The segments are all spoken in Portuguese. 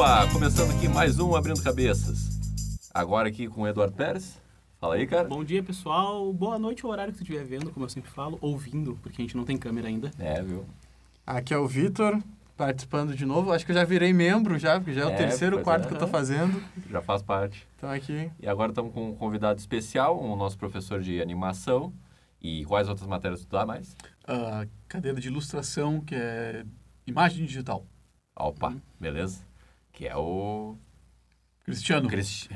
Opa, começando aqui mais um Abrindo Cabeças. Agora aqui com o Eduardo Pérez. Fala aí, cara. Bom dia, pessoal. Boa noite, o horário que tu estiver vendo, como eu sempre falo, ouvindo, porque a gente não tem câmera ainda. É, viu? Aqui é o Vitor, participando de novo. Acho que eu já virei membro já, porque já é o É, terceiro, quarto é. que eu tô fazendo. Já faz parte. Então aqui. E agora estamos com um convidado especial, o nosso professor de animação. E quais outras matérias tu dá mais? a cadeira de ilustração, que é imagem digital. Opa, beleza? Que é o Cristiano. Cristi...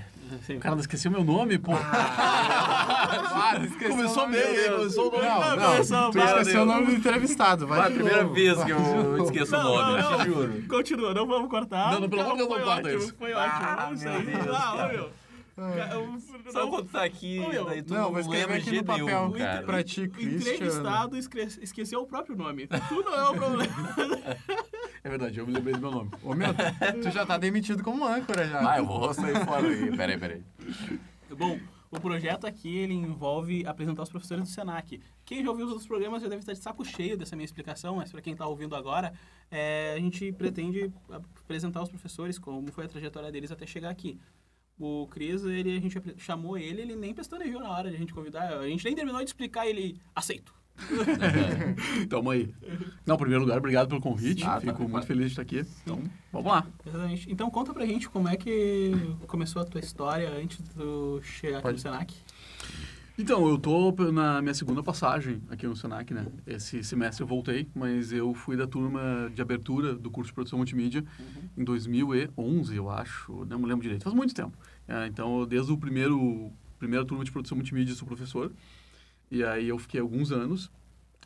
O cara não esqueceu meu nome, pô. Ah, esqueci Começou o nome bem, dele. começou o nome. Não, Não, não, começou, tu esqueceu o nome do entrevistado. Vai Foi a primeira novo. vez que eu esqueço o Não, nome, não, não. juro. Continua, não vamos cortar. Não, não, pelo amor de Deus, não corta isso. Foi ótimo, Ah, Ah, ô, cara. meu. Ca- eu- Só não- quando tá aqui, daí tu não, não, escrever lembra aqui de no papel. cara. Pra ti, entrevistado esque- esqueceu o próprio nome. Tu não é o problema. É verdade, eu me lembrei do meu nome. Ô, meu, tu já tá demitido como âncora já. Ah, eu vou sair fora aí. Peraí, peraí. Bom, o projeto aqui ele envolve apresentar os professores do Senac. Quem já ouviu os outros programas já deve estar de saco cheio dessa minha explicação, mas para quem está ouvindo agora, é, a gente pretende apresentar os professores, como foi a trajetória deles até chegar aqui. O Cris, ele, a gente chamou ele, ele nem pestanejou na hora de a gente convidar. A gente nem terminou de explicar, ele aceito. Tamo aí. Não, em primeiro lugar, obrigado pelo convite. Ah, tá. Fico muito feliz de estar aqui. Então, vamos lá. Exatamente. Então conta pra gente como é que começou a tua história antes de chegar aqui Pode. no Senac. Então, eu tô na minha segunda passagem aqui no Senac, né? Esse semestre eu voltei, mas eu fui da turma de abertura do curso de produção multimídia em 2011, eu acho. Não me lembro direito. Faz muito tempo. É, então, desde o primeiro primeira turma de produção multimídia, sou professor. E aí eu fiquei alguns anos.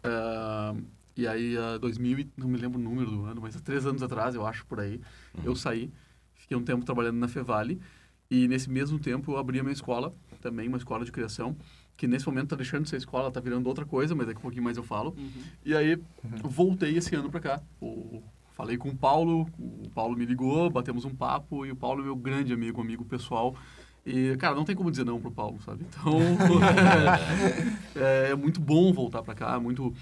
ah, e aí, ah, 2000, e- não me lembro o número do ano, mas há três anos atrás, eu acho, por aí, eu saí. Fiquei um tempo trabalhando na Fevale. E nesse mesmo tempo eu abri a minha escola, também uma escola de criação, que nesse momento está deixando de ser escola, está virando outra coisa, mas daqui a pouquinho mais eu falo. E aí voltei esse ano para cá. O- falei com o Paulo, o Paulo me ligou, batemos um papo e o Paulo é meu grande amigo, amigo pessoal. E, cara, não tem como dizer não pro Paulo, sabe? Então, é, é muito bom voltar para cá, muito...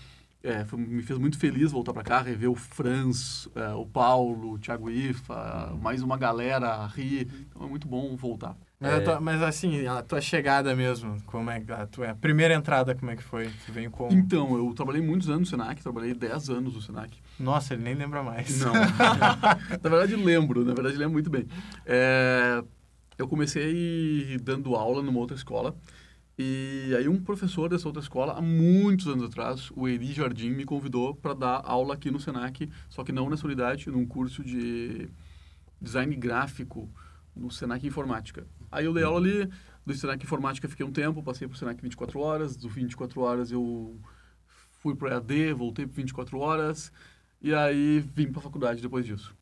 é, foi- me fez muito feliz voltar para cá, rever o Franz, é, o Paulo, o Thiago Ifa, mais uma galera, a Ri. Então é muito bom voltar. Mas, tua- mas assim, a tua chegada mesmo, como é a tua a primeira entrada, como é que foi? Tu veio com... Então, eu trabalhei muitos anos no Senac, trabalhei 10 anos no Senac. Nossa, ele nem lembra mais. Não. na verdade, lembro. Na verdade, lembro muito bem. É, eu comecei dando aula numa outra escola. E aí um professor dessa outra escola, há muitos anos atrás, o Eri Jardim, me convidou para dar aula aqui no Senac, só que não nessa unidade, num curso de design gráfico no Senac Informática. Aí eu dei aula ali, do Senac Informática fiquei um tempo, passei para o Senac 24 horas, do 24 horas eu fui para EAD, voltei para 24 horas, e aí vim para a faculdade depois disso.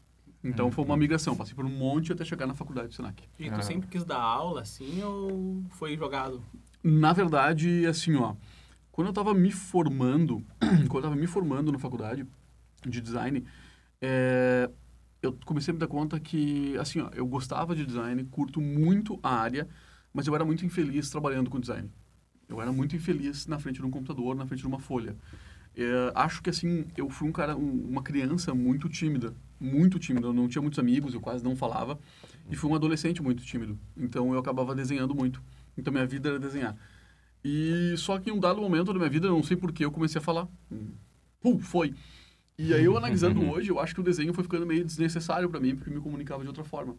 Então foi uma migração, passei por um monte até chegar na faculdade do Senac. E tu sempre quis dar aula assim ou foi jogado? Na verdade, assim, ó, quando eu estava me formando, quando eu estava me formando na faculdade de design, é, eu comecei a me dar conta que, assim, ó, eu gostava de design, curto muito a área, mas eu era muito infeliz trabalhando com design. Eu era muito infeliz na frente de um computador, na frente de uma folha. É, acho que, assim, eu fui um cara, um- uma criança muito tímida, muito tímida. Eu não tinha muitos amigos, eu quase não falava. E fui um adolescente muito tímido. Então, eu acabava desenhando muito. Então, minha vida era desenhar. E só que em um dado momento da minha vida, eu não sei porquê, eu comecei a falar. Pum, foi. E aí, eu analisando hoje, eu acho que o desenho foi ficando meio desnecessário para mim, porque me comunicava de outra forma.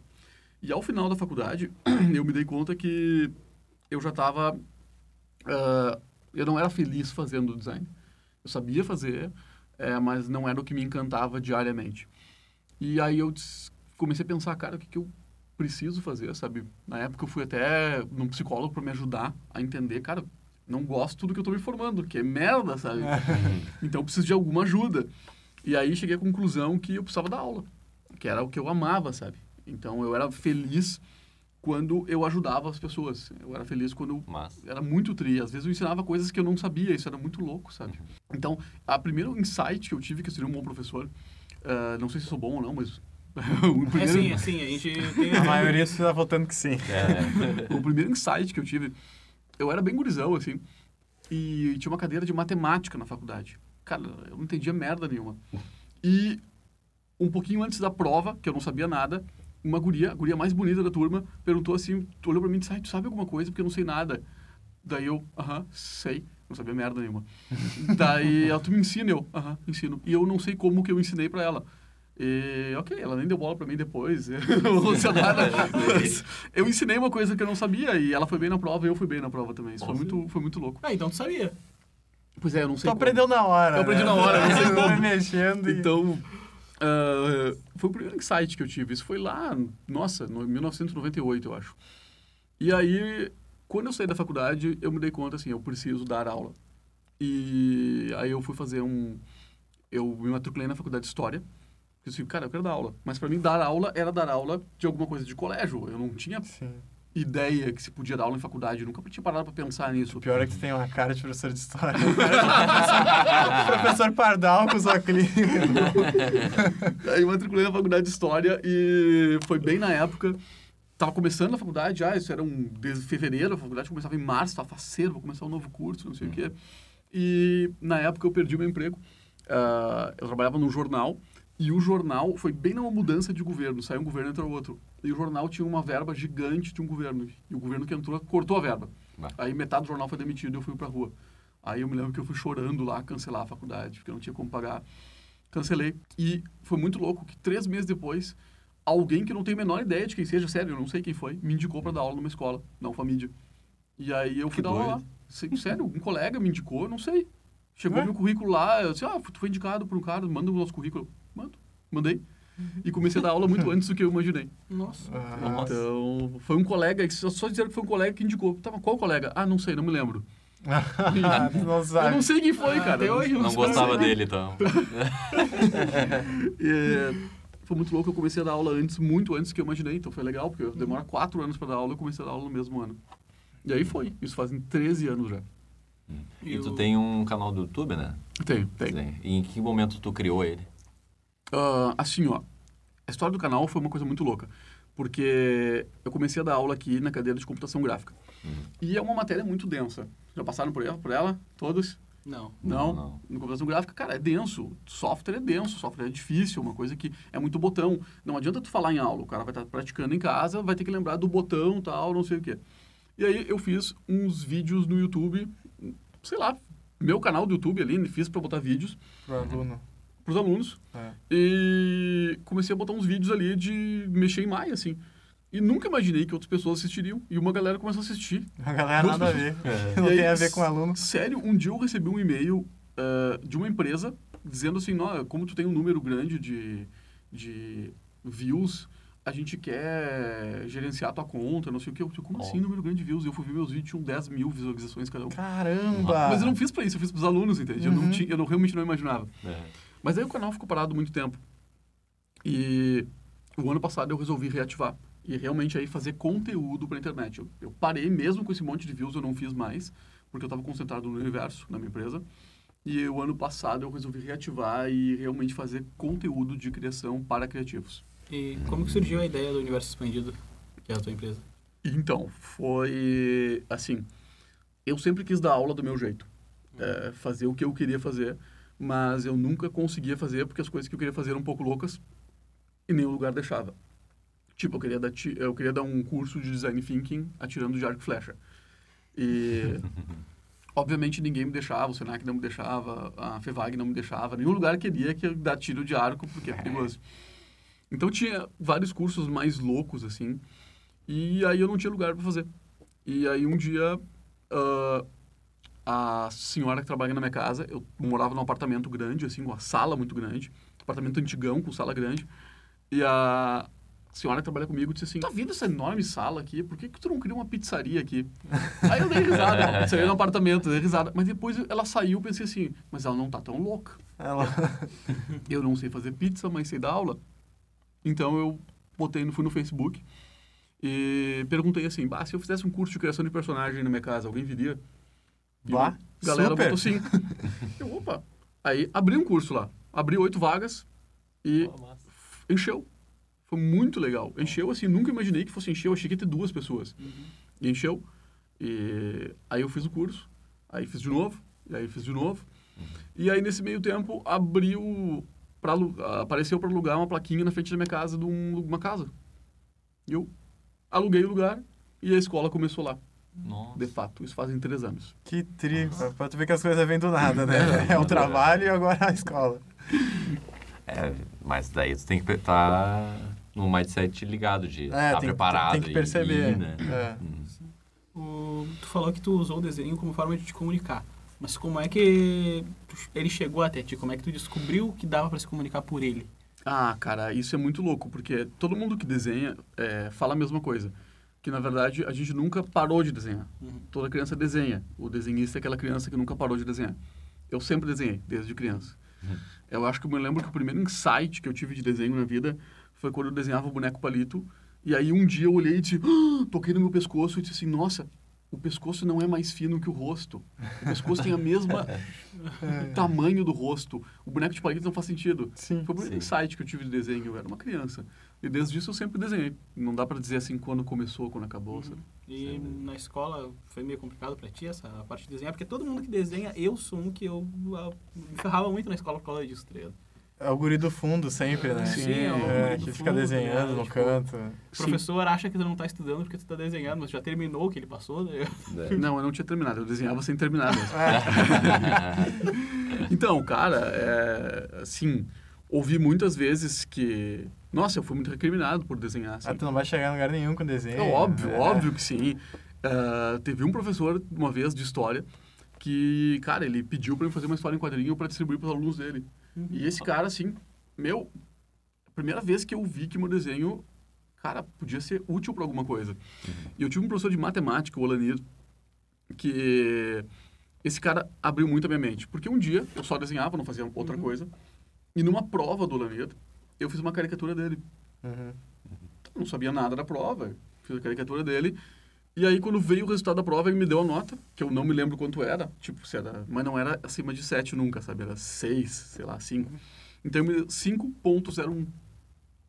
E ao final da faculdade, eu me dei conta que eu já estava... eu não era feliz fazendo design. Eu sabia fazer, é, mas não era o que me encantava diariamente. E aí eu comecei a pensar, cara, o que, que eu preciso fazer, sabe? Na época eu fui até num psicólogo para me ajudar a entender, cara, não gosto do que eu tô me formando, que é merda, sabe? então eu preciso de alguma ajuda. E aí cheguei à conclusão que eu precisava dar aula, que era o que eu amava, sabe? Então eu era feliz quando eu ajudava as pessoas. Eu era feliz quando eu Mas. era muito tri. Às vezes eu ensinava coisas que eu não sabia, isso era muito louco, sabe? Então, a primeiro insight que eu tive que eu seria um bom professor, ah, não sei se sou bom ou não, mas o É primeiro, sim, é sim. A gente tem... A maioria está votando que sim. É, o primeiro insight que eu tive, eu era bem gurizão, assim, e tinha uma cadeira de matemática na faculdade. Cara, eu não entendia merda nenhuma. E um pouquinho antes da prova, que eu não sabia nada, uma guria, a guria mais bonita da turma, perguntou assim, tu olhou pra mim e disse, ai, tu sabe alguma coisa? Porque eu não sei nada. Daí eu, aham, sei. Não sabia merda nenhuma. Daí ela, tu me ensina? Eu, aham, ensino. E eu não sei como que eu ensinei pra ela. E, ok, ela nem deu bola pra mim depois. Eu. Mas eu ensinei uma coisa que eu não sabia e ela foi bem na prova e eu fui bem na prova também. Isso foi muito, foi muito louco. Ah, então tu sabia. Pois é, eu não Tu sei como. aprendeu na hora. Eu aprendi né? na hora, eu não sei Você como. mexendo. Então, ah, foi o primeiro insight que eu tive. Isso foi lá, nossa, no 1998, eu acho. E aí, quando eu saí da faculdade, eu me dei conta, assim, eu preciso dar aula. E aí eu fui fazer um... Eu me matriculei na faculdade de História. Eu disse, cara, eu quero dar aula. Mas para mim, dar aula era dar aula de alguma coisa de colégio. Eu não tinha Sim. ideia que se podia dar aula em faculdade. Eu nunca tinha parado para pensar nisso. O pior é que tem uma cara de professor de história. professor, professor Pardal com sua clínica. Aí eu matriculei na faculdade de História e foi bem na época. Tava começando a faculdade já, isso era um desde fevereiro, a faculdade começava em março, tava faceiro, vou começar um novo curso, não sei o quê. E na época eu perdi meu emprego. Ah, eu trabalhava num jornal e o jornal foi bem numa mudança de governo, saiu um governo entrou outro. E o jornal tinha uma verba gigante de um governo e o governo que entrou cortou a verba. Bah. Aí metade do jornal foi demitido e eu fui pra rua. Aí eu me lembro que eu fui chorando lá cancelar a faculdade, porque eu não tinha como pagar. Cancelei. E foi muito louco que três meses depois, alguém que eu não tenho a menor ideia de quem seja, sério, eu não sei quem foi, me indicou para dar aula numa escola, na Ufamídia. E aí eu fui Que dar aula lá. doido. Sério, um colega me indicou, eu não sei. Chegou Ué? meu currículo lá, eu disse, ah, tu foi indicado por um cara, manda o nosso currículo. Mando. Mandei. E comecei a dar aula muito antes do que eu imaginei. Nossa. Ah, Nossa. Então, foi um colega, só, dizer que foi um colega que indicou. Tava, qual colega? Ah, não sei, não me lembro. não Eu sabe. não sei quem foi, cara. Até hoje Não sei. gostava dele, então. E, foi muito louco, eu comecei a dar aula antes, muito antes do que eu imaginei, então foi legal, porque demora quatro anos para dar aula, eu comecei a dar aula no mesmo ano. E aí foi, isso fazem 13 anos já. E tu tem um canal do YouTube, né? Tem, tem. Sim. E em que momento tu criou ele? Ah, assim, ó, a história do canal foi uma coisa muito louca, porque eu comecei a dar aula aqui na cadeira de computação gráfica. E é uma matéria muito densa. Já passaram por ela, por ela? Todos? Não. Não, Não, não. No computação gráfica, cara, é denso. Software é denso, software é difícil, uma coisa que é muito botão. Não adianta tu falar em aula, o cara vai estar praticando em casa, vai ter que lembrar do botão tal, não sei o quê. E aí eu fiz uns vídeos no YouTube, sei lá, meu canal do YouTube ali, fiz para botar vídeos Pro aluno. pros alunos. É. E comecei a botar uns vídeos ali de mexer em Maya, assim. E nunca imaginei que outras pessoas assistiriam. E uma galera começou a assistir. A galera Duas nada a pessoas. ver. Não E aí, tem a ver com aluno. Sério, um dia eu recebi um e-mail eh, de uma empresa dizendo assim, "Nó, como tu tem um número grande de, de views, a gente quer gerenciar tua conta, não sei o que. Eu, como Ó. assim número grande de views? Eu fui ver meus vídeos, tinham 10 mil visualizações cada um. Caramba! Mas eu não fiz pra isso, eu fiz pros alunos, entende? Eu, não Uhum. tinha, eu não, realmente não imaginava. É. Mas aí o canal ficou parado muito tempo. E o ano passado eu resolvi reativar. E realmente aí fazer conteúdo pra internet. Eu, eu parei mesmo com esse monte de views, eu não fiz mais, porque eu estava concentrado no universo, na minha empresa. E o ano passado eu resolvi reativar e realmente fazer conteúdo de criação para criativos. E como que surgiu a ideia do universo expandido, que é a tua empresa? Então, foi assim. Eu sempre quis dar aula do meu jeito, é, fazer o que eu queria fazer, mas eu nunca conseguia fazer porque as coisas que eu queria fazer eram um pouco loucas e nenhum lugar deixava. Tipo, eu queria dar, eu queria dar um curso de design thinking atirando de arco e flecha. E obviamente ninguém me deixava, o Senac não me deixava, a Fevag não me deixava, nenhum lugar queria que eu dar tiro de arco porque é perigoso. Então tinha vários cursos mais loucos assim, e aí eu não tinha lugar para fazer. E aí um dia ah, a senhora que trabalha na minha casa, eu morava num apartamento grande assim, com uma sala muito grande, apartamento antigão com sala grande, e a senhora que trabalha comigo disse assim: "Tá vendo essa enorme sala aqui? Por que que tu não cria uma pizzaria aqui?" aí eu dei risada, uma pizzaria no apartamento, dei risada, mas depois ela saiu, eu pensei assim: "Mas ela não tá tão louca". Ela... Eu não sei fazer pizza, mas sei dar aula. Então eu botei, fui no Facebook e perguntei assim, bah, se eu fizesse um curso de criação de personagem na minha casa, alguém viria? Bah, a galera super. botou sim. eu, opa. Aí abri um curso lá, abri oito vagas e encheu. Foi muito legal. Encheu assim, nunca imaginei que fosse encher, eu achei que ia ter duas pessoas. E encheu. E aí eu fiz o curso, aí fiz de novo, e aí fiz de novo. E aí nesse meio tempo abriu para apareceu para alugar uma plaquinha na frente da minha casa de um- uma casa. E eu aluguei o lugar e a escola começou lá, Nossa. de fato. Isso fazem três anos. Que tri, pra- pra tu ver que as coisas vêm do nada, né? É o trabalho e agora a escola. É, mas daí tu tem que estar num mindset ligado de estar É, tem, preparado. tem que e perceber. ir, né? É. Hum. O- tu falou que tu usou o desenho como forma de te comunicar. Mas como é que tu- ele chegou até ti? Como é que tu descobriu que dava pra se comunicar por ele? Ah, cara, isso é muito louco, porque todo mundo que desenha é, fala a mesma coisa. Que, na verdade, a gente nunca parou de desenhar. Uhum. Toda criança desenha. O desenhista é aquela criança que nunca parou de desenhar. Eu sempre desenhei, desde criança. Uhum. Eu acho que eu me lembro que o primeiro insight que eu tive de desenho na vida foi quando eu desenhava o boneco palito. E aí, um dia, eu olhei e disse... "Ah!" toquei no meu pescoço e disse assim, nossa... O pescoço não é mais fino que o rosto. O pescoço tem a mesma o tamanho do rosto. O boneco de palito não faz sentido. Sim. Foi o primeiro insight que eu tive de desenho. Eu era uma criança. E desde isso eu sempre desenhei. Não dá pra dizer assim quando começou, quando acabou. sabe? E na escola foi meio complicado pra ti essa parte de desenhar? Porque todo mundo que desenha, eu sou um que eu ah, me ferrava muito na escola por causa disso, tá ligado? É o guri do fundo sempre, né? Sim, é o É, do que fica fundo, desenhando né? no Tipo, canto. O professor acha que tu não tá estudando porque tu tá desenhando, mas já terminou o que ele passou, né? É. Não, eu não tinha terminado. Eu desenhava sem terminar mesmo. É. Então, cara, é, assim, ouvi muitas vezes que... Nossa, eu fui muito recriminado por desenhar. Assim. Ah, tu não vai chegar em lugar nenhum com desenho. É óbvio, É. óbvio que sim. Ah, teve um professor, uma vez, de história, que, cara, ele pediu pra eu fazer uma história em quadrinho pra distribuir pros alunos dele. E esse cara, assim, meu, primeira vez que eu vi que meu desenho, cara, podia ser útil pra alguma coisa. E eu tive um professor de matemática, o Olanir, que esse cara abriu muito a minha mente. Porque um dia eu só desenhava, não fazia outra coisa, e numa prova do Olanir, eu fiz uma caricatura dele Uhum. não sabia nada da prova, fiz a caricatura dele. E aí, quando veio o resultado da prova, ele me deu a nota, que eu não me lembro quanto era, tipo, se era, mas não era acima de 7 nunca, sabe? Era 6, sei lá, 5. Então, ele me deu 5.01.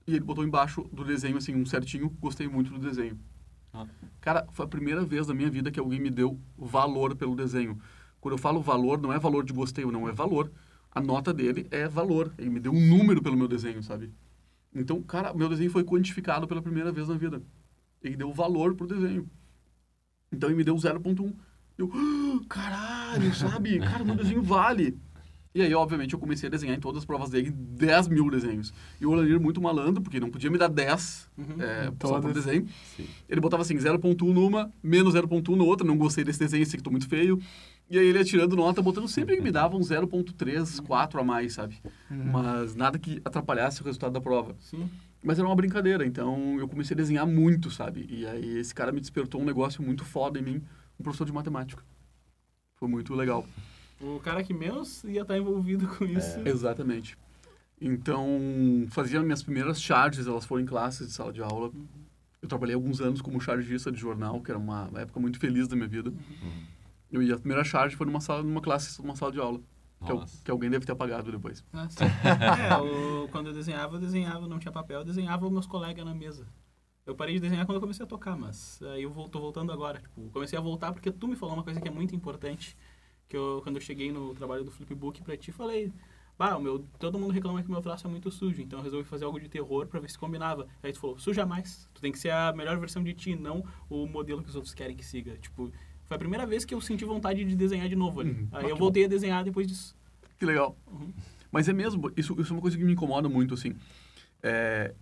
E ele botou embaixo do desenho, assim, um certinho, gostei muito do desenho. Ah. Cara, foi a primeira vez na minha vida que alguém me deu valor pelo desenho. Quando eu falo valor, não é valor de gostei ou não, é valor. A nota dele é valor. Ele me deu um número pelo meu desenho, sabe? Então, cara, meu desenho foi quantificado pela primeira vez na vida. Ele deu valor pro desenho. Então, ele me deu 0.1. Eu, "Ah, caralho, sabe? Cara, meu desenho vale. E aí, obviamente, eu comecei a desenhar em todas as provas dele 10 mil desenhos. E o Olanir, muito malandro, porque não podia me dar 10 Uhum. é, só por desenho. Sim. Ele botava assim, 0.1 numa, menos 0.1 na outra. Não gostei desse desenho, esse aqui tô muito feio. E aí ele ia tirando nota, botando sempre que me dava um 0.3, 4 a mais, sabe? Uhum. Mas nada que atrapalhasse o resultado da prova. Sim. Mas era uma brincadeira, então eu comecei a desenhar muito, sabe? E aí esse cara me despertou um negócio muito foda em mim, um professor de matemática. Foi muito legal. O cara que menos ia estar envolvido com isso. Exatamente. Então, fazia minhas primeiras charges, elas foram em classes de sala de aula. Eu trabalhei alguns anos como chargista de jornal, que era uma época muito feliz da minha vida. Eu ia, a primeira charge foi numa sala, numa classe, numa sala de aula. Que, que alguém deve ter apagado depois. Ah, sim. é, o- quando eu desenhava, eu desenhava, não tinha papel, eu desenhava os meus colegas na mesa. Eu parei de desenhar quando eu comecei a tocar, mas aí eu vol- tô voltando agora. Tipo, comecei a voltar porque tu me falou uma coisa que é muito importante, que eu, quando eu cheguei no trabalho do Flipbook pra ti, falei, bah, o meu, todo mundo reclama que meu traço é muito sujo, então eu resolvi fazer algo de terror pra ver se combinava. Aí tu falou, suja mais, tu tem que ser a melhor versão de ti, não o modelo que os outros querem que siga. Tipo, foi a primeira vez que eu senti vontade de desenhar de novo ali. Uhum. Aí Ah, eu voltei a desenhar depois disso. Que legal. Uhum. Mas é mesmo, isso, isso é uma coisa que me incomoda muito, assim. É,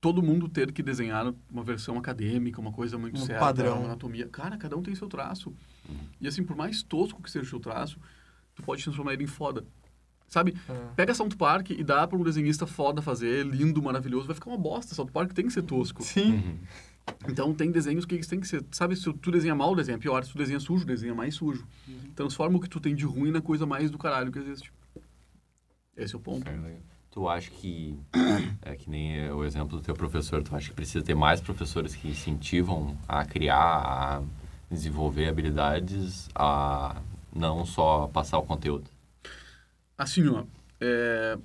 todo mundo ter que desenhar uma versão acadêmica, uma coisa muito Um certa, padrão. uma anatomia. Cara, cada um tem seu traço. E assim, por mais tosco que seja o seu traço, tu pode transformar ele em foda. Sabe? É. Pega South Park e dá pra um desenhista foda fazer, lindo, maravilhoso, vai ficar uma bosta. South Park tem que ser tosco. Sim. Uhum. Então tem desenhos que tem que ser. Sabe, se tu desenha mal, desenha pior. Se tu desenha sujo, desenha mais sujo. Transforma o que tu tem de ruim na coisa mais do caralho que existe. Esse é o ponto. Tu acha que, é que nem é o exemplo do teu professor, tu acha que precisa ter mais professores que incentivam a criar, a desenvolver habilidades, a não só passar o conteúdo? Assim, ó, é,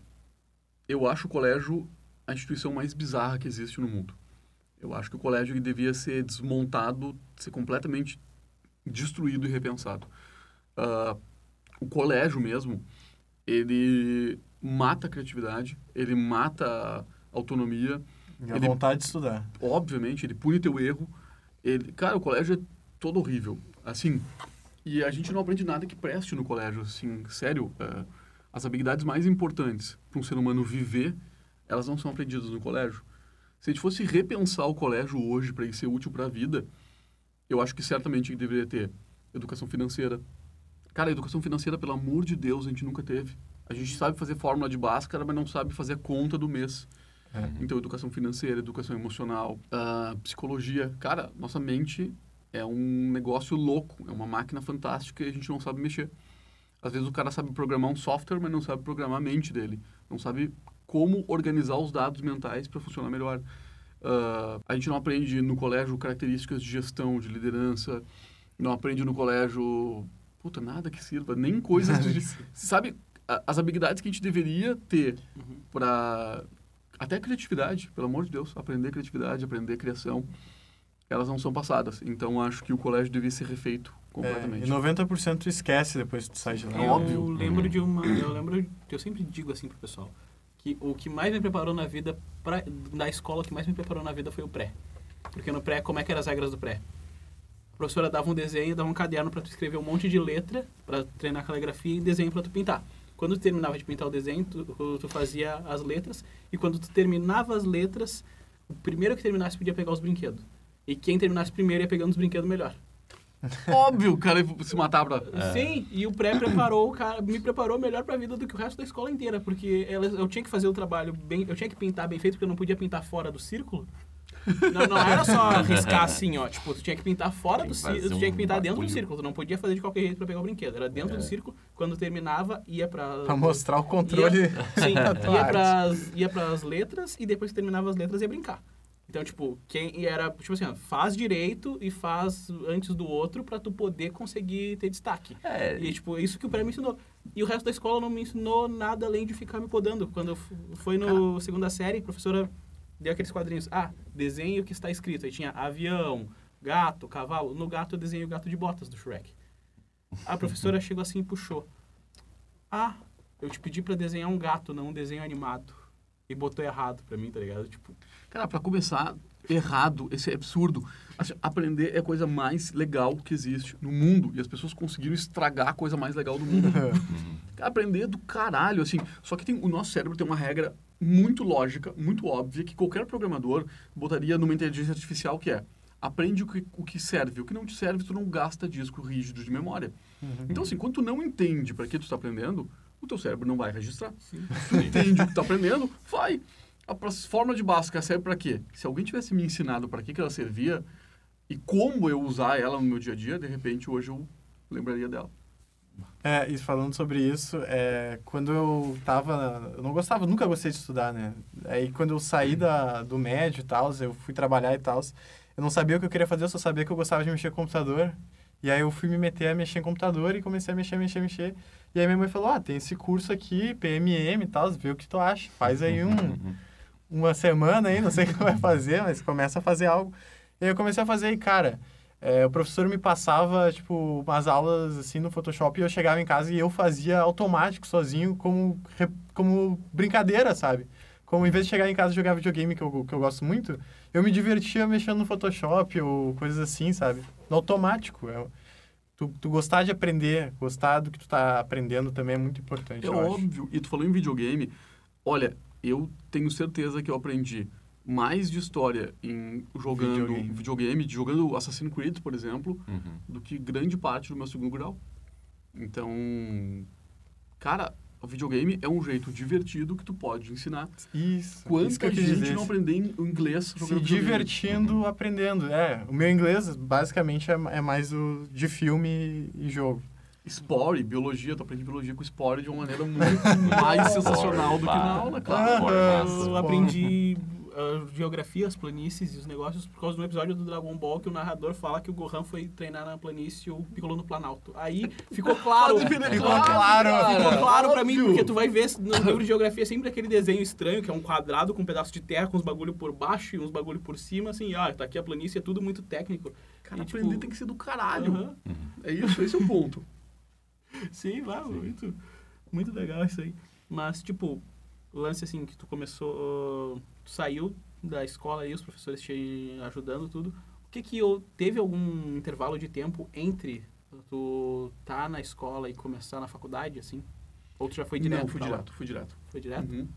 eu acho o colégio a instituição mais bizarra que existe no mundo. Eu acho que o colégio devia ser desmontado, ser completamente destruído e repensado. Ah, o colégio mesmo, ele mata a criatividade, ele mata a autonomia, E a Ele- vontade de estudar. obviamente, ele pune teu erro. Ele, cara, o colégio é todo horrível. Assim, e a gente não aprende nada que preste no colégio, assim, sério. é, as habilidades mais importantes para um ser humano viver, elas não são aprendidas no colégio. Se a gente fosse repensar o colégio hoje para ele ser útil para a vida, eu acho que certamente ele deveria ter educação financeira. Cara, educação financeira, pelo amor de Deus, a gente nunca teve. A gente sabe fazer fórmula de Bhaskara, mas não sabe fazer a conta do mês. É. Então, educação financeira, educação emocional, ah, psicologia. Cara, nossa mente é um negócio louco, é uma máquina fantástica e a gente não sabe mexer. Às vezes o cara sabe programar um software, mas não sabe programar a mente dele. Não sabe como organizar os dados mentais para funcionar melhor. Ah, a gente não aprende no colégio características de gestão, de liderança. Não aprende no colégio... Puta, nada que sirva. Nem coisas de... sabe, as habilidades que a gente deveria ter Uhum. para até criatividade, pelo amor de Deus, aprender criatividade, aprender criação, elas não são passadas. Então acho que o colégio devia ser refeito É, completamente. e 90% tu esquece depois que tu sai de lá. É óbvio. Eu lembro de uma. Eu lembro. Eu sempre digo assim pro pessoal. Que o que mais me preparou na vida, pra, na escola, o que mais me preparou na vida foi o pré. Porque no pré, como é que eram as regras do pré? A professora dava um desenho, dava um caderno para tu escrever um monte de letra, para treinar a caligrafia e desenho para tu pintar. Quando tu terminava de pintar o desenho, tu, tu fazia as letras, e quando tu terminava as letras, o primeiro que terminasse podia pegar os brinquedos. E quem terminasse primeiro ia pegando os brinquedos melhor. Óbvio, o cara ia se matar pra... Sim, e o pré preparou, o cara me preparou melhor pra vida do que o resto da escola inteira, porque ela, eu tinha que fazer o trabalho bem, eu tinha que pintar bem feito, porque eu não podia pintar fora do círculo. Não, não era só riscar assim, ó, tipo, tu tinha que pintar fora Tem do círculo, tu tinha que um pintar dentro do círculo, tu não podia fazer de qualquer jeito pra pegar o brinquedo, era dentro É. do círculo, quando terminava, ia pra... Pra mostrar o controle. Ia, sim, ia pras, ia pras letras e depois que terminava as letras ia brincar. Então, tipo, quem era, tipo assim, ó, faz direito e faz antes do outro pra tu poder conseguir ter destaque. É, E, tipo, isso que o pré me ensinou. E o resto da escola não me ensinou nada além de ficar me podando. Quando foi no segunda série, a professora deu aqueles quadrinhos. Ah, desenho o que está escrito. Aí tinha avião, gato, cavalo. No gato eu desenhei o gato de botas do Shrek. A professora chegou assim e puxou. Ah, eu te pedi pra desenhar um gato, não um desenho animado. E botou errado pra mim, tá ligado? Tipo, Cara, pra começar, errado, esse é absurdo. Assim, aprender é a coisa mais legal que existe no mundo. E as pessoas conseguiram estragar a coisa mais legal do mundo. Cara, aprender é do caralho, assim. Só que tem, o nosso cérebro tem uma regra muito lógica, muito óbvia, que qualquer programador botaria numa inteligência artificial, que é aprende o que, o que serve. O que não te serve, tu não gasta disco rígido de memória. Então, assim, quando tu não entende para que tu está aprendendo, o teu cérebro não vai registrar. Tu entende o que tá aprendendo, vai. A fórmula de Bhaskara serve para quê? Se alguém tivesse me ensinado para que, que ela servia e como eu usar ela no meu dia a dia, de repente hoje eu lembraria dela. É, e falando sobre isso, é, quando eu tava. Eu não gostava, nunca gostei de estudar, né? Aí quando eu saí da, do médio e tal, eu fui trabalhar e tal, eu não sabia o que eu queria fazer, eu só sabia que eu gostava de mexer com computador. E aí eu fui me meter a mexer em computador e comecei a mexer, mexer, mexer. E aí minha mãe falou: Ah, tem esse curso aqui, PMM e tal, vê o que tu acha. Faz aí um, uma semana aí, não sei o que vai fazer, mas começa a fazer algo. E aí eu comecei a fazer e, cara, é, o professor me passava, tipo, umas aulas, assim, no Photoshop e eu chegava em casa e eu fazia automático, sozinho, como, como brincadeira, sabe? Como, em vez de chegar em casa e jogar videogame, que eu, que eu gosto muito, eu me divertia mexendo no Photoshop ou coisas assim, sabe? No automático. É, tu, tu gostar de aprender, gostar do que tu tá aprendendo também é muito importante, É eu acho. óbvio. E tu falou em videogame. Olha, eu tenho certeza que eu aprendi mais de história em jogando Videogame. videogame, jogando Assassin's Creed, por exemplo, Uhum. do que grande parte do meu segundo grau. Então, cara, o videogame é um jeito divertido que tu pode ensinar. Isso. isso que Quanta eu quis gente dizer. não aprender em- inglês se jogando videogame? divertindo aprendendo. É, o meu inglês basicamente é, é mais o de filme e jogo. Spore, biologia, tu aprende biologia com Spore de uma maneira muito mais sensacional do que na aula. Spore, Ah. Eu aprendi ah, geografia, as planícies e os negócios por causa do episódio do Dragon Ball que o narrador fala que o Gohan foi treinar na planície e o Piccolo no Planalto. Aí ficou claro. Diferença, Ficou claro, cara. Ficou claro pra mim, porque tu vai ver no livro de geografia sempre aquele desenho estranho, que é um quadrado com um pedaço de terra, com uns bagulho por baixo e uns bagulho por cima, assim, ah, tá aqui a planície, é tudo muito técnico. Cara, E, tipo, aprender tem que ser do caralho. aham. É isso, esse é o ponto. Sim, vai, muito, muito legal isso aí. Mas, tipo, o lance assim que tu começou, tu saiu da escola aí, os professores te ajudando, tudo. O que que eu, teve algum intervalo de tempo entre tu tá na escola e começar na faculdade, assim? Ou tu já foi direto? Não, fui direto, fui direto. Foi direto? Uhum.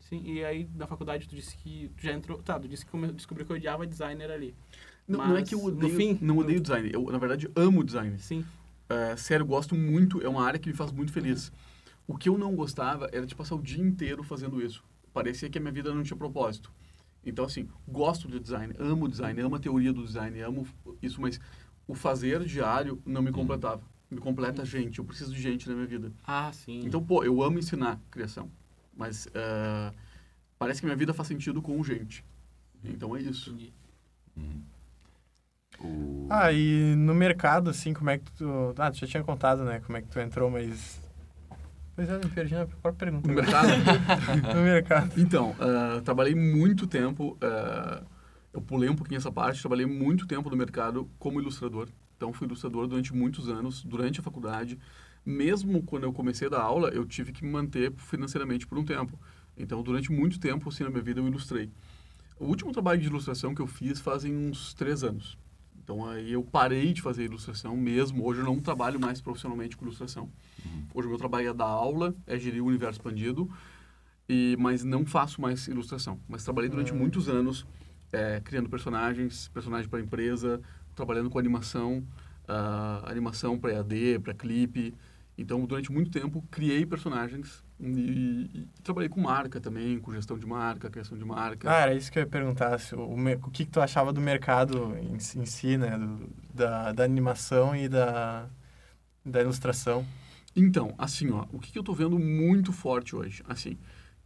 Sim, e aí na faculdade tu disse que tu já entrou, tá, tu disse que descobriu que odiava designer ali. Não, não é Mas, que eu odeio, fim, não odeio design. Eu, na verdade, amo design. Sim. É, sério, gosto muito. É uma área que me faz muito feliz. O que eu não gostava era de passar o dia inteiro fazendo isso. Parecia que a minha vida não tinha propósito. Então, assim, gosto de design, amo design, amo a teoria do design, amo isso, mas o fazer diário não me completava. Me completa gente, eu preciso de gente na minha vida. Ah, sim. Então, pô, eu amo ensinar criação, mas é, parece que minha vida faz sentido com gente. Então é isso. Entendi. O... Ah, e no mercado, assim, como é que tu... Ah, tu já tinha contado, né? Como é que tu entrou, mas... Pois é, me perdi na própria pergunta. No mercado, no mercado. Então, ah, trabalhei muito tempo, ah, eu pulei um pouquinho essa parte, trabalhei muito tempo no mercado como ilustrador. Então, fui ilustrador durante muitos anos, durante a faculdade. Mesmo quando eu comecei a dar aula, eu tive que me manter financeiramente por um tempo. Então, durante muito tempo, assim, na minha vida, eu ilustrei. O último trabalho de ilustração que eu fiz fazem uns três anos. Então, aí eu parei de fazer ilustração mesmo. Hoje eu não trabalho mais profissionalmente com ilustração. Hoje o meu trabalho é dar aula, é gerir o universo expandido, e, mas não faço mais ilustração. Mas trabalhei durante Hum. muitos anos é, criando personagens, personagens para empresa, trabalhando com animação, ah, animação para EAD, para clipe. Então, durante muito tempo, criei personagens e, e trabalhei com marca também, com gestão de marca, criação de marca. Ah, era isso que eu ia perguntar. Se o, o que, que tu achava do mercado em, si- em si, né? Do- da, da animação e da, da ilustração. Então, assim, ó, o que, que eu tô vendo muito forte hoje? Assim,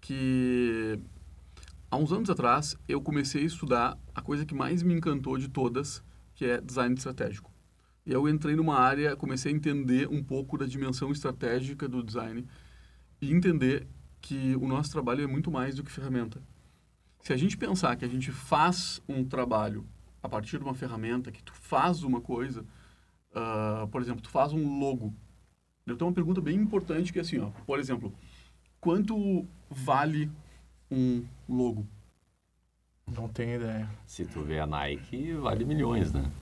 que há uns anos atrás eu comecei a estudar a coisa que mais me encantou de todas, que é design estratégico. E eu entrei numa área, comecei a entender um pouco da dimensão estratégica do design e entender que o nosso trabalho é muito mais do que ferramenta. Se a gente pensar que a gente faz um trabalho a partir de uma ferramenta, que tu faz uma coisa, ah, por exemplo, tu faz um logo, eu tenho uma pergunta bem importante que é assim, ó, por exemplo, quanto vale um logo? Não tenho ideia. Se tu vê a Nike, vale milhões, né?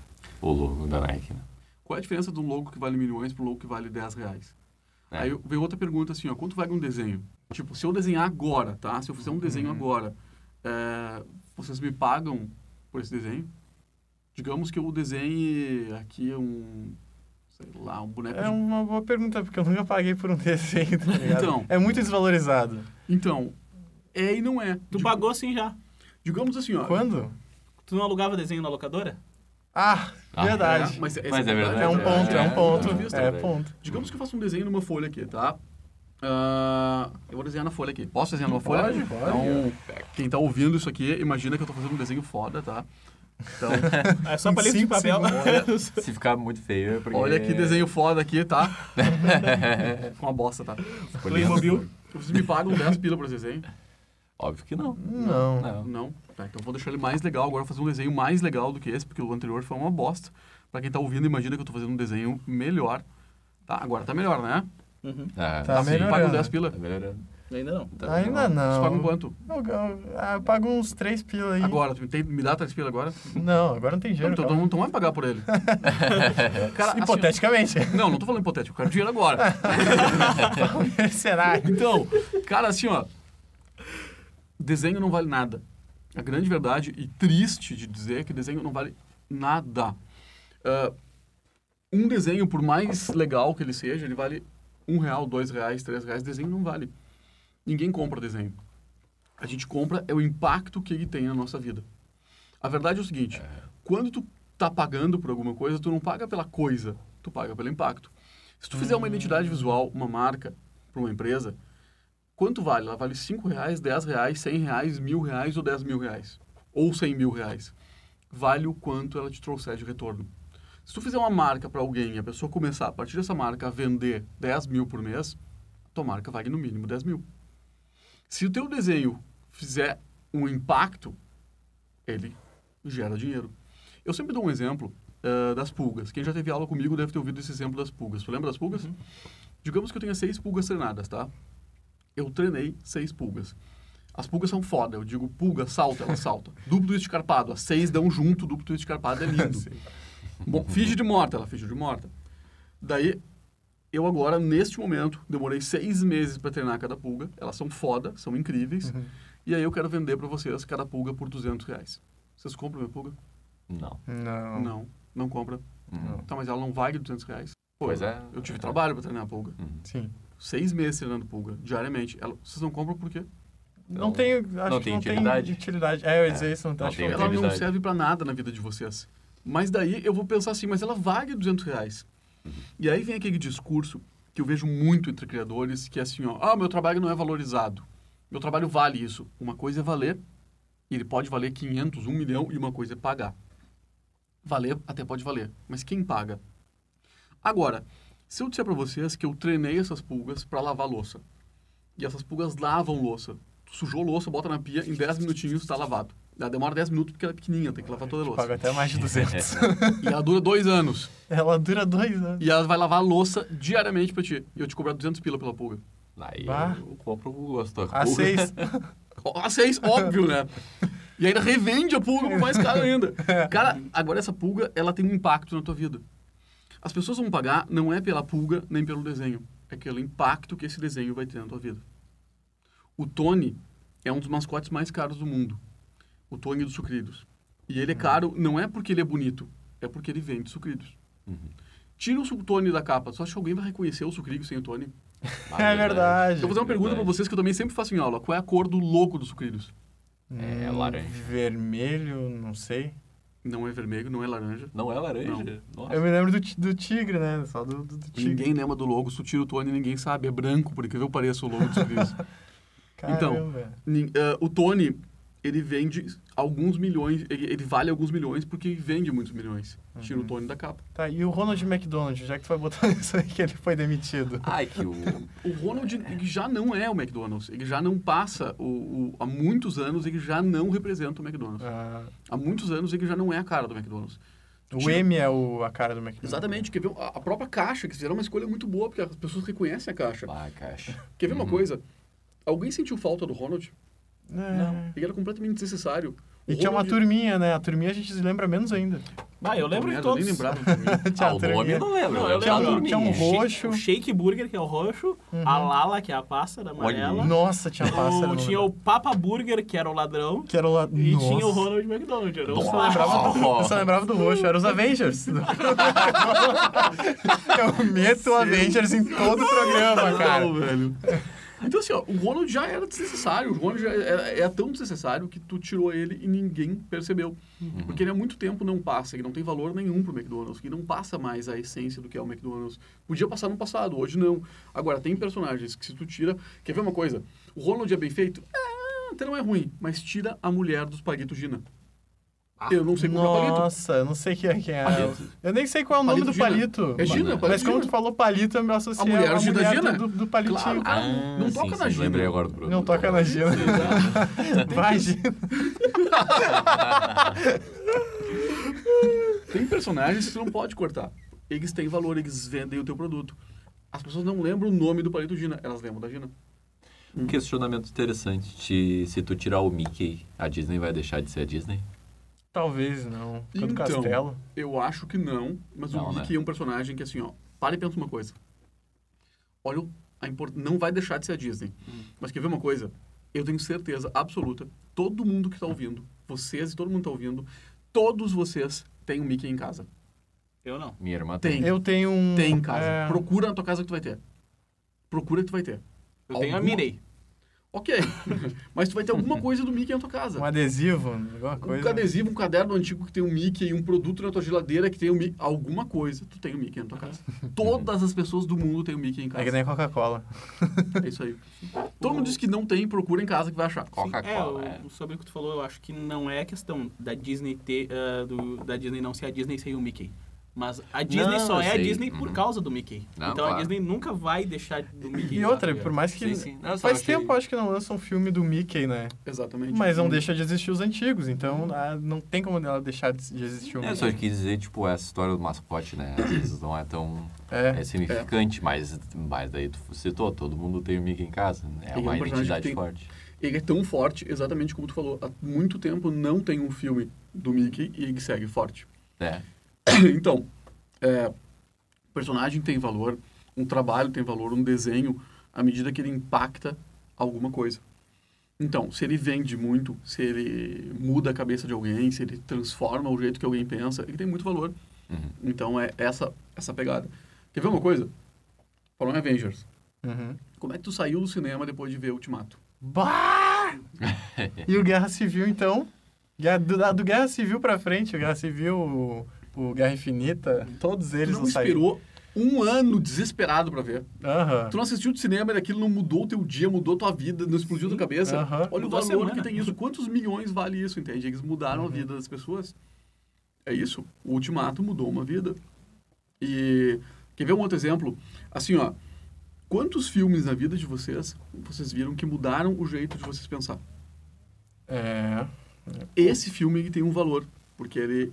O logo da Nike, né? Qual é a diferença de um logo que vale milhões para um logo que vale 10 reais? É. Aí vem outra pergunta assim, ó, quanto vale um desenho? Tipo, se eu desenhar agora, tá? Se eu fizer um desenho agora, é, vocês me pagam por esse desenho? Digamos que eu desenhe aqui um, sei lá, um boneco É de uma boa pergunta, porque eu nunca paguei por um desenho, tá ligado? Então. É muito desvalorizado. Então, é e não é. Tu Dig- pagou sim já. Digamos assim, ó. Quando? Tu não alugava desenho na locadora? Ah, Ah, verdade. É, mas, Mas é verdade. É um ponto, é um ponto. ponto. É ponto. Digamos que eu faça um desenho numa folha aqui, tá? Ah, eu vou desenhar na folha aqui. Posso desenhar numa folha? Pode, pode. Então, quem tá ouvindo isso aqui, imagina que eu tô fazendo um desenho foda, tá? Então, É só palito de cinco papel. Se ficar muito feio é porque... olha que desenho foda aqui, tá? Com uma bosta, tá? Playmobil. Vocês me pagam 10 pila por esse desenho? Óbvio que não. Não. Não. Não? Tá, então vou deixar ele mais legal. Agora vou fazer um desenho mais legal do que esse, porque o anterior foi uma bosta. Pra quem tá ouvindo, imagina que eu tô fazendo um desenho melhor. Tá, agora tá melhor, né? Uhum. É, Tá sim. melhorando. Pagam 10 pila. Tá melhorando. Ainda não. Tá Ainda melhorando. Vocês pagam não. quanto? Eu, eu, ah, eu pago uns 3 pila aí. Agora, tu tem, me dá 3 pila agora? Não, agora não tem dinheiro. Então, calma. então, então vai pagar por ele. Cara, assim, Hipoteticamente. não, não tô falando hipotético, eu quero dinheiro agora. Mercenário. Então, cara, assim, ó. Desenho não vale nada. A grande verdade e triste de dizer é que desenho não vale nada. Ah, um desenho, por mais legal que ele seja, ele vale um real, dois reais, três reais. Desenho não vale. Ninguém compra desenho. A gente compra é o impacto que ele tem na nossa vida. A verdade é o seguinte: quando tu tá pagando por alguma coisa, tu não paga pela coisa, tu paga pelo impacto. Se tu fizer uma identidade visual, uma marca para uma empresa, quanto vale? Ela vale 5 reais, 10 reais, 100 reais, mil reais ou 10 mil reais? Ou 100 mil reais? Vale o quanto ela te trouxer de retorno. Se tu fizer uma marca para alguém e a pessoa começar a partir dessa marca a vender 10 mil por mês, tua marca vale no mínimo 10 mil. Se o teu desenho fizer um impacto, ele gera dinheiro. Eu sempre dou um exemplo eh, das pulgas. Quem já teve aula comigo deve ter ouvido esse exemplo das pulgas. Tu lembra das pulgas? Digamos que eu tenha seis pulgas treinadas, tá? Eu treinei seis pulgas. As pulgas são foda. Eu digo pulga, salta, ela salta. Duplo twist carpado. As seis dão junto, duplo twist carpado é lindo. Bom, finge de morta, ela finge de morta. Daí, eu agora, neste momento, demorei seis meses para treinar cada pulga. Elas são foda, são incríveis. Uhum. E aí eu quero vender para vocês cada pulga por 200 reais. Vocês compram minha pulga? Não. Não. Não, não compra. Uhum. Tá, mas ela não vale 200 reais. Pô, Pois é. Eu tive trabalho para treinar a pulga. Uhum. Sim. Seis meses treinando pulga, diariamente. Ela, vocês não compram por quê? Não, Não- tem, acho não que tem não utilidade. tem utilidade. É, eu ia dizer isso, não, não acho tem Ela não não utilidade. serve para nada na vida de vocês. Mas daí eu vou pensar assim, mas ela vale 200 reais. E aí vem aquele discurso que eu vejo muito entre criadores, que é assim, ó, ah, meu trabalho não é valorizado. Meu trabalho vale isso. Uma coisa é valer, e ele pode valer 500, 1 milhão, e uma coisa é pagar. Valer até pode valer, mas quem paga? Agora, se eu disser para vocês que eu treinei essas pulgas para lavar louça, e essas pulgas lavam louça, tu sujou louça, bota na pia, em 10 minutinhos está lavado. Ela demora 10 minutos porque ela é pequenininha, tem que lavar toda a louça. Paga até mais de 200. E ela dura dois anos. Ela dura dois anos. E ela vai lavar a louça diariamente pra ti. E eu te cobrar 200 pila pela pulga. Aí Bah. eu compro o gosto. A seis. A seis, óbvio, né? E ainda revende a pulga por mais caro ainda. Cara, agora essa pulga, ela tem um impacto na tua vida. As pessoas vão pagar não é pela pulga nem pelo desenho. É pelo impacto que esse desenho vai ter na tua vida. O Tony é um dos mascotes mais caros do mundo. O Tony dos sucrilhos. E ele é caro não é porque ele é bonito, é porque ele vende sucrilhos. Uhum. Tira o su- Tony da capa. Tu acha que alguém vai reconhecer o sucrilho sem o Tony? Ah, É verdade. Eu vou fazer uma pergunta pra verdade. vocês que eu também sempre faço em aula. Qual é a cor do logo dos sucrilhos? É Hum, laranja. Vermelho, não sei. Não é vermelho, não é laranja. Não é laranja? Nossa. Eu me lembro do, do tigre, né? Só do, do, do tigre. Ninguém lembra do logo. Se tira o Tony, ninguém sabe. É branco, por incrível que pareça o logo dos sucrilhos. Então, ah, o Tony, ele vende alguns milhões, ele, ele vale alguns milhões porque ele vende muitos milhões. Tira o Uhum. Tony da capa. Tá, e o Ronald McDonald, já que tu vai botar isso aí que ele foi demitido. Ai, que o... O Ronald ele já não é o McDonald's. Ele já não passa, o, o- há muitos anos, ele já não representa o McDonald's. Ah, Há muitos anos, ele já não é a cara do McDonald's. o Tira- M é o, a cara do McDonald's. Exatamente. Quer ver a a própria caixa, que fizeram uma escolha muito boa, porque as pessoas reconhecem a caixa. Ah, caixa. Quer ver uma Uhum. coisa? Alguém sentiu falta do Ronald? É. Ele era completamente desnecessário. E tinha uma turminha, né? A turminha a gente se lembra menos ainda. Ah, eu lembro de todos. nem lembrava. Tinha Ah, a o nome turminha. eu não lembro. Não, eu lembro Tinha da um, tinha um Shake- roxo. O Shake Burger, que é o roxo. Uhum. A Lala, que é a pássara amarela. Nossa, tinha pássaro. O, tinha o Papa Burger, que era o ladrão. Que era o lado. E Nossa. tinha o Ronald McDonald. Eu só, lembrava do, eu só lembrava do roxo, era os Avengers. eu meto o Avengers em todo o programa, cara. Não, velho. Então, assim, ó, o Ronald já era desnecessário. O Ronald já é, é tão desnecessário que tu tirou ele e ninguém percebeu. Porque ele há muito tempo não passa, ele não tem valor nenhum pro McDonald's, que não passa mais a essência do que é o McDonald's. Podia passar no passado, hoje não. Agora, tem personagens que se tu tira... Quer ver uma coisa? O Ronald é bem feito? É, até não é ruim, mas tira a mulher dos Paguito Gina. Eu não sei como é o Palito. Nossa, eu não sei quem é quem é. Palito. Eu nem sei qual é o nome Palito do Gina. palito. É Gina, Mas Palito como Gina. tu falou palito, eu me associei A mulher Gina mulher Gina? do, do palitinho. Claro. Ah, Não sim, toca sim, na Gina. Lembrei agora do produto. Não toca na Gina. Vai, Gina. Tem personagens que tu não pode cortar. Eles têm valor, eles vendem o teu produto. As pessoas não lembram o nome do palito Gina, elas lembram da Gina. Um questionamento interessante. Te- se tu tirar o Mickey, a Disney vai deixar de ser a Disney? Talvez não. Todo Então. castelo. Eu acho que não, mas Não, o né? Mickey é um personagem que, assim, ó, para e pensa uma coisa. Olha, a import... não vai deixar de ser a Disney. Mas quer ver uma coisa? Eu tenho certeza absoluta, todo mundo que tá ouvindo, vocês e todo mundo que tá ouvindo, todos vocês têm um Mickey em casa. Eu não. Minha irmã Tem. Eu tenho um. Tem em casa. é, Procura na tua casa que tu vai ter. Procura que tu vai ter. Eu tenho a Alguma- Mirei. Ok. Mas tu vai ter alguma coisa do Mickey na tua casa. um adesivo, alguma coisa. Um adesivo, um caderno antigo que tem um Mickey, um produto na tua geladeira que tem um Mickey. Alguma coisa, tu tem o Mickey na tua casa. Todas as pessoas do mundo têm o Mickey em É que casa. nem Coca-Cola. É isso aí. Todo mundo diz que não tem, procura em casa que vai achar. Coca-Cola, é, é. o- sobre o que tu falou, eu acho que não é questão da Disney ter, ah, do, da Disney não ser a Disney sem o Mickey. Mas a Disney Não, só eu é a sei. Disney por Uhum. causa do Mickey. Não, então a claro. Disney nunca vai deixar do Mickey. E lá, outra, por mais que. Sim, sim. Não, eu Faz achei- tempo, acho que não lança um filme do Mickey, né? Exatamente. Mas não deixa de existir os antigos, então ah, não tem como ela deixar de existir o É, Mickey. só quis dizer, tipo, essa história do mascote, né? Às vezes não é tão é, É. significante, mas, mas daí tu citou, todo mundo tem o Mickey em casa. né? É Ele é um uma que identidade tem- forte. ele é tão forte, exatamente como tu falou. Há muito tempo não tem um filme do Mickey e ele segue forte. É. então, é, o personagem tem valor, um trabalho tem valor, um desenho, à medida que ele impacta alguma coisa. Então, se ele vende muito, se ele muda a cabeça de alguém, se ele transforma o jeito que alguém pensa, ele tem muito valor. Uhum. Então, é essa essa pegada. Quer ver uma coisa? Falando em Avengers. Uhum. Como é que tu saiu do cinema depois de ver Ultimato? Bah! e o Guerra Civil, então? Do, do Guerra Civil pra frente, o Guerra Civil, o, o Guerra Infinita, todos eles não não saíram. esperou um ano desesperado pra ver. Aham. Tu não assistiu de cinema e aquilo não mudou o teu dia, mudou tua vida, não explodiu tua cabeça. Aham. Olha Mudou o valor que tem isso. Quantos milhões vale isso, entende? Eles mudaram Uhum. a vida das pessoas. É isso. O Ultimato mudou uma vida. E quer ver um outro exemplo? Assim, ó. Quantos filmes na vida de vocês vocês viram que mudaram o jeito de vocês pensar? É. Esse filme tem um valor, porque ele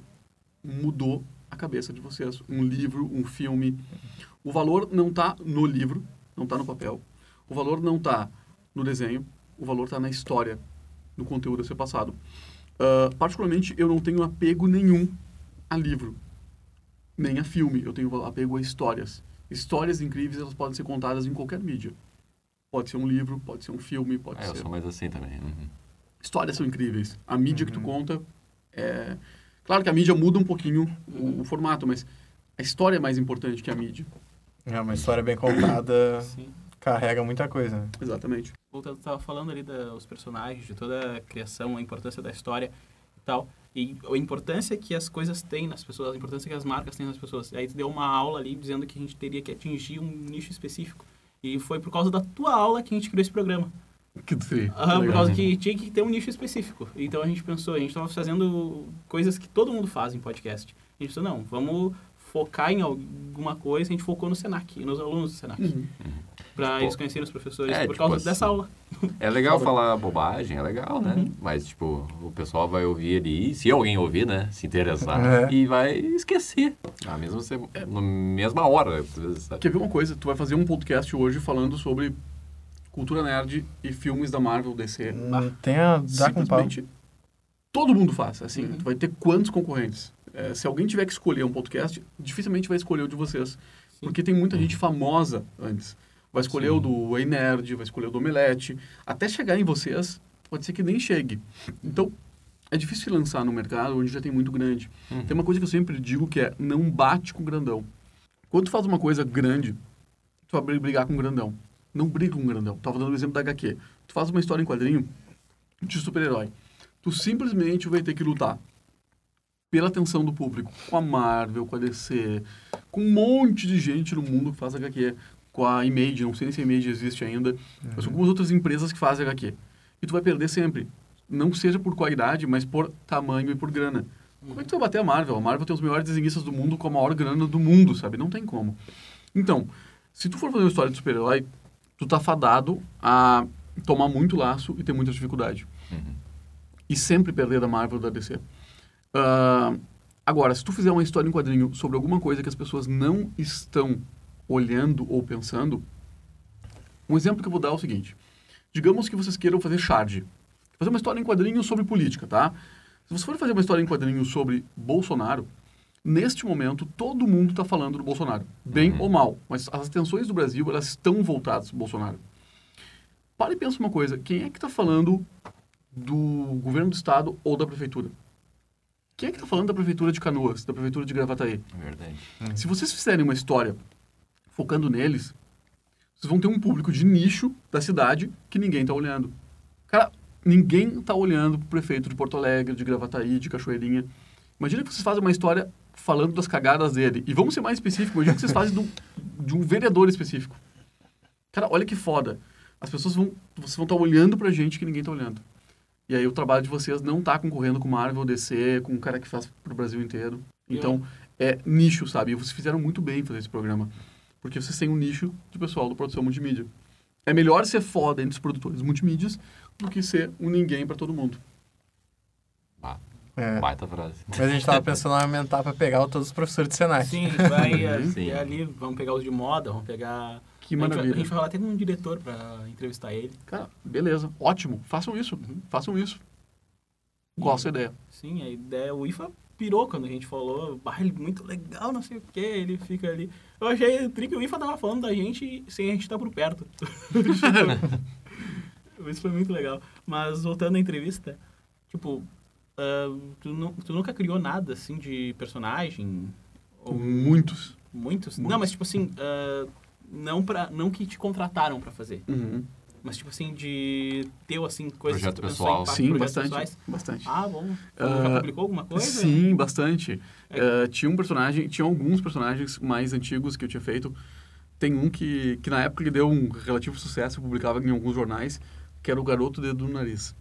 mudou a cabeça de vocês. Um livro, um filme. O valor não está no livro, não está no papel. O valor não está no desenho. O valor está na história, no conteúdo a ser passado. Ah, particularmente, eu não tenho apego nenhum a livro, nem a filme. Eu tenho apego a histórias. Histórias incríveis, elas podem ser contadas em qualquer mídia. Pode ser um livro, pode ser um filme, pode eu ser sou mais assim também. Uhum. histórias são incríveis. A mídia que tu Uhum. conta é... Claro que a mídia muda um pouquinho o, o formato, mas a história é mais importante que a mídia. É uma história bem contada, carrega muita coisa. né? Exatamente. Voltando, tu tava falando ali dos personagens, de toda a criação, a importância da história e tal. E a importância que as coisas têm nas pessoas, a importância que as marcas têm nas pessoas. Aí tu deu uma aula ali dizendo que a gente teria que atingir um nicho específico. E foi por causa da tua aula que a gente criou esse programa. Que tri. Aham, por causa que tinha que ter um nicho específico. Então a gente pensou, a gente estava fazendo coisas que todo mundo faz em podcast. A gente pensou, não, vamos focar em alguma coisa. A gente focou no Senac, e nos alunos do Senac. Uhum. Pra Tipo, eles conhecerem os professores é, por tipo causa assim, dessa aula. É legal falar bobagem, é legal, né? Uhum. Mas, tipo, o pessoal vai ouvir ali, se alguém ouvir, né? Se interessar, É. e vai esquecer. Na mesma, se- na mesma hora, sabe? Quer ver uma coisa? Tu vai fazer um podcast hoje falando sobre cultura nerd e filmes da Marvel, DC. Hum, Tem a dá com pau. Todo mundo faz. Assim, Uhum. tu vai ter quantos concorrentes? É, se alguém tiver que escolher um podcast, dificilmente vai escolher o de vocês. Porque tem muita gente famosa antes. Vai escolher Sim. o do Ei Nerd, vai escolher o do Omelete. Até chegar em vocês, pode ser que nem chegue. Então, é difícil lançar no mercado onde já tem muito grande. Uhum. Tem uma coisa que eu sempre digo que é, não bate com grandão. Quando tu faz uma coisa grande, tu vai brigar com grandão. Não briga com grandão. Tava dando o exemplo da HQ. Tu faz uma história em quadrinho de super-herói. Tu simplesmente vai ter que lutar pela atenção do público com a Marvel, com a DC, com um monte de gente no mundo que faz HQ, com a Image, não sei nem se a Image existe ainda, mas com algumas outras empresas que fazem HQ. E tu vai perder sempre. Não seja por qualidade, mas por tamanho e por grana. Como é que tu vai bater a Marvel? A Marvel tem os melhores desenhistas do mundo com a maior grana do mundo, sabe? Não tem como. Então, se tu for fazer uma história de super-herói, tu tá fadado a tomar muito laço e ter muita dificuldade. Uhum. E sempre perder da Marvel ou da DC. Ah, agora, se tu fizer uma história em quadrinho sobre alguma coisa que as pessoas não estão olhando ou pensando, um exemplo que eu vou dar é o seguinte. Digamos que vocês queiram fazer Shard. Fazer uma história em quadrinho sobre política, tá? Se você for fazer uma história em quadrinho sobre Bolsonaro, neste momento todo mundo está falando do Bolsonaro, bem Uhum. ou mal, mas as atenções do Brasil elas estão voltadas para o Bolsonaro. Para e pensa uma coisa, quem é que está falando do governo do estado ou da prefeitura? Quem é que está falando da prefeitura de Canoas, da prefeitura de Gravataí? É verdade. Se vocês fizerem uma história focando neles, vocês vão ter um público de nicho da cidade que ninguém está olhando. Cara, ninguém está olhando pro prefeito de Porto Alegre, de Gravataí, de Cachoeirinha. Imagina que vocês fazem uma história falando das cagadas dele. E vamos ser mais específicos, imagina que vocês fazem do, de um vereador específico. Cara, olha que foda. As pessoas vão, vocês vão estar olhando pra gente que ninguém está olhando. E aí o trabalho de vocês não tá concorrendo com Marvel, DC, com um cara que faz pro Brasil inteiro. Então, é nicho, sabe? E vocês fizeram muito bem em fazer esse programa. Porque vocês têm um nicho de pessoal da produção multimídia. É melhor ser foda entre os produtores multimídias do que ser um ninguém pra todo mundo. É. baita frase. Mas a gente tava pensando em aumentar pra pegar todos os professores de Senai. Sim, vai Sim. é, ali, vamos pegar os de moda, vamos pegar Que A gente, vai, a maravilha. gente vai falar até com um diretor pra entrevistar ele. Cara, beleza. Ótimo. Façam isso. Façam isso. Gosto da ideia. Sim, a ideia, o IFA pirou quando a gente falou, bah, ele é muito legal, não sei o que, ele fica ali. Eu achei tri que o IFA tava falando da gente sem a gente estar por perto. Isso foi muito legal. Mas voltando à entrevista, tipo, ah, tu, nu- tu nunca criou nada assim de personagem? Ou Muitos. muitos? Não, Muitos. mas tipo assim, ah, não, pra, não que te contrataram pra fazer, Uhum. mas tipo assim, de teu assim, coisas Projeto pessoal. em pa- Sim, projetos bastante. pessoais. Bastante. Ah, bom. Tu Ah, já publicou alguma coisa? Sim, bastante. É. Eh, tinha um personagem, tinha alguns personagens mais antigos que eu tinha feito. Tem um que, que na época ele deu um relativo sucesso, eu publicava em alguns jornais, que era o garoto dedo no nariz.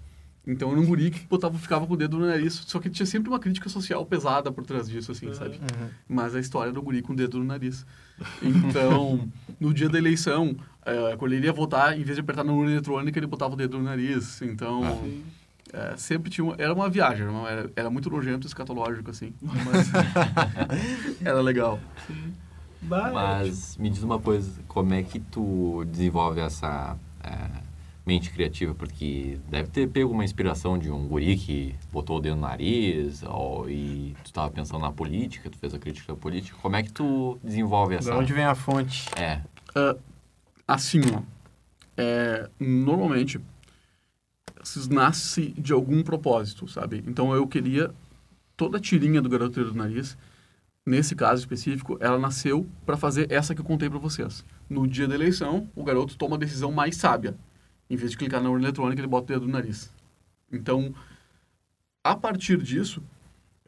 Então era um guri que botava, ficava com o dedo no nariz, só que tinha sempre uma crítica social pesada por trás disso, assim, Uhum. sabe? Uhum. Mas a história do guri com o dedo no nariz. Então, no dia da eleição, eh, quando ele ia votar, em vez de apertar na urna eletrônica, ele botava o dedo no nariz. Então, Ah. Eh, sempre tinha uma, era uma viagem, era, uma- era, era muito nojento escatológico, assim. Mas era legal. Mas me diz uma coisa, como é que tu desenvolve essa é, mente criativa? Porque deve ter pego uma inspiração de um guri que botou o dedo no nariz, e tu estava pensando na política, tu fez a crítica política. Como é que tu desenvolve De essa... onde vem a fonte? É, Assim, ó. É, normalmente, nasce de algum propósito, sabe? Então, eu queria... Toda a tirinha do Garoto do Nariz, nesse caso específico, ela nasceu para fazer essa que eu contei para vocês. No dia da eleição, o garoto toma a decisão mais sábia. Em vez de clicar na urna eletrônica, ele bota o dedo no nariz. Então, a partir disso,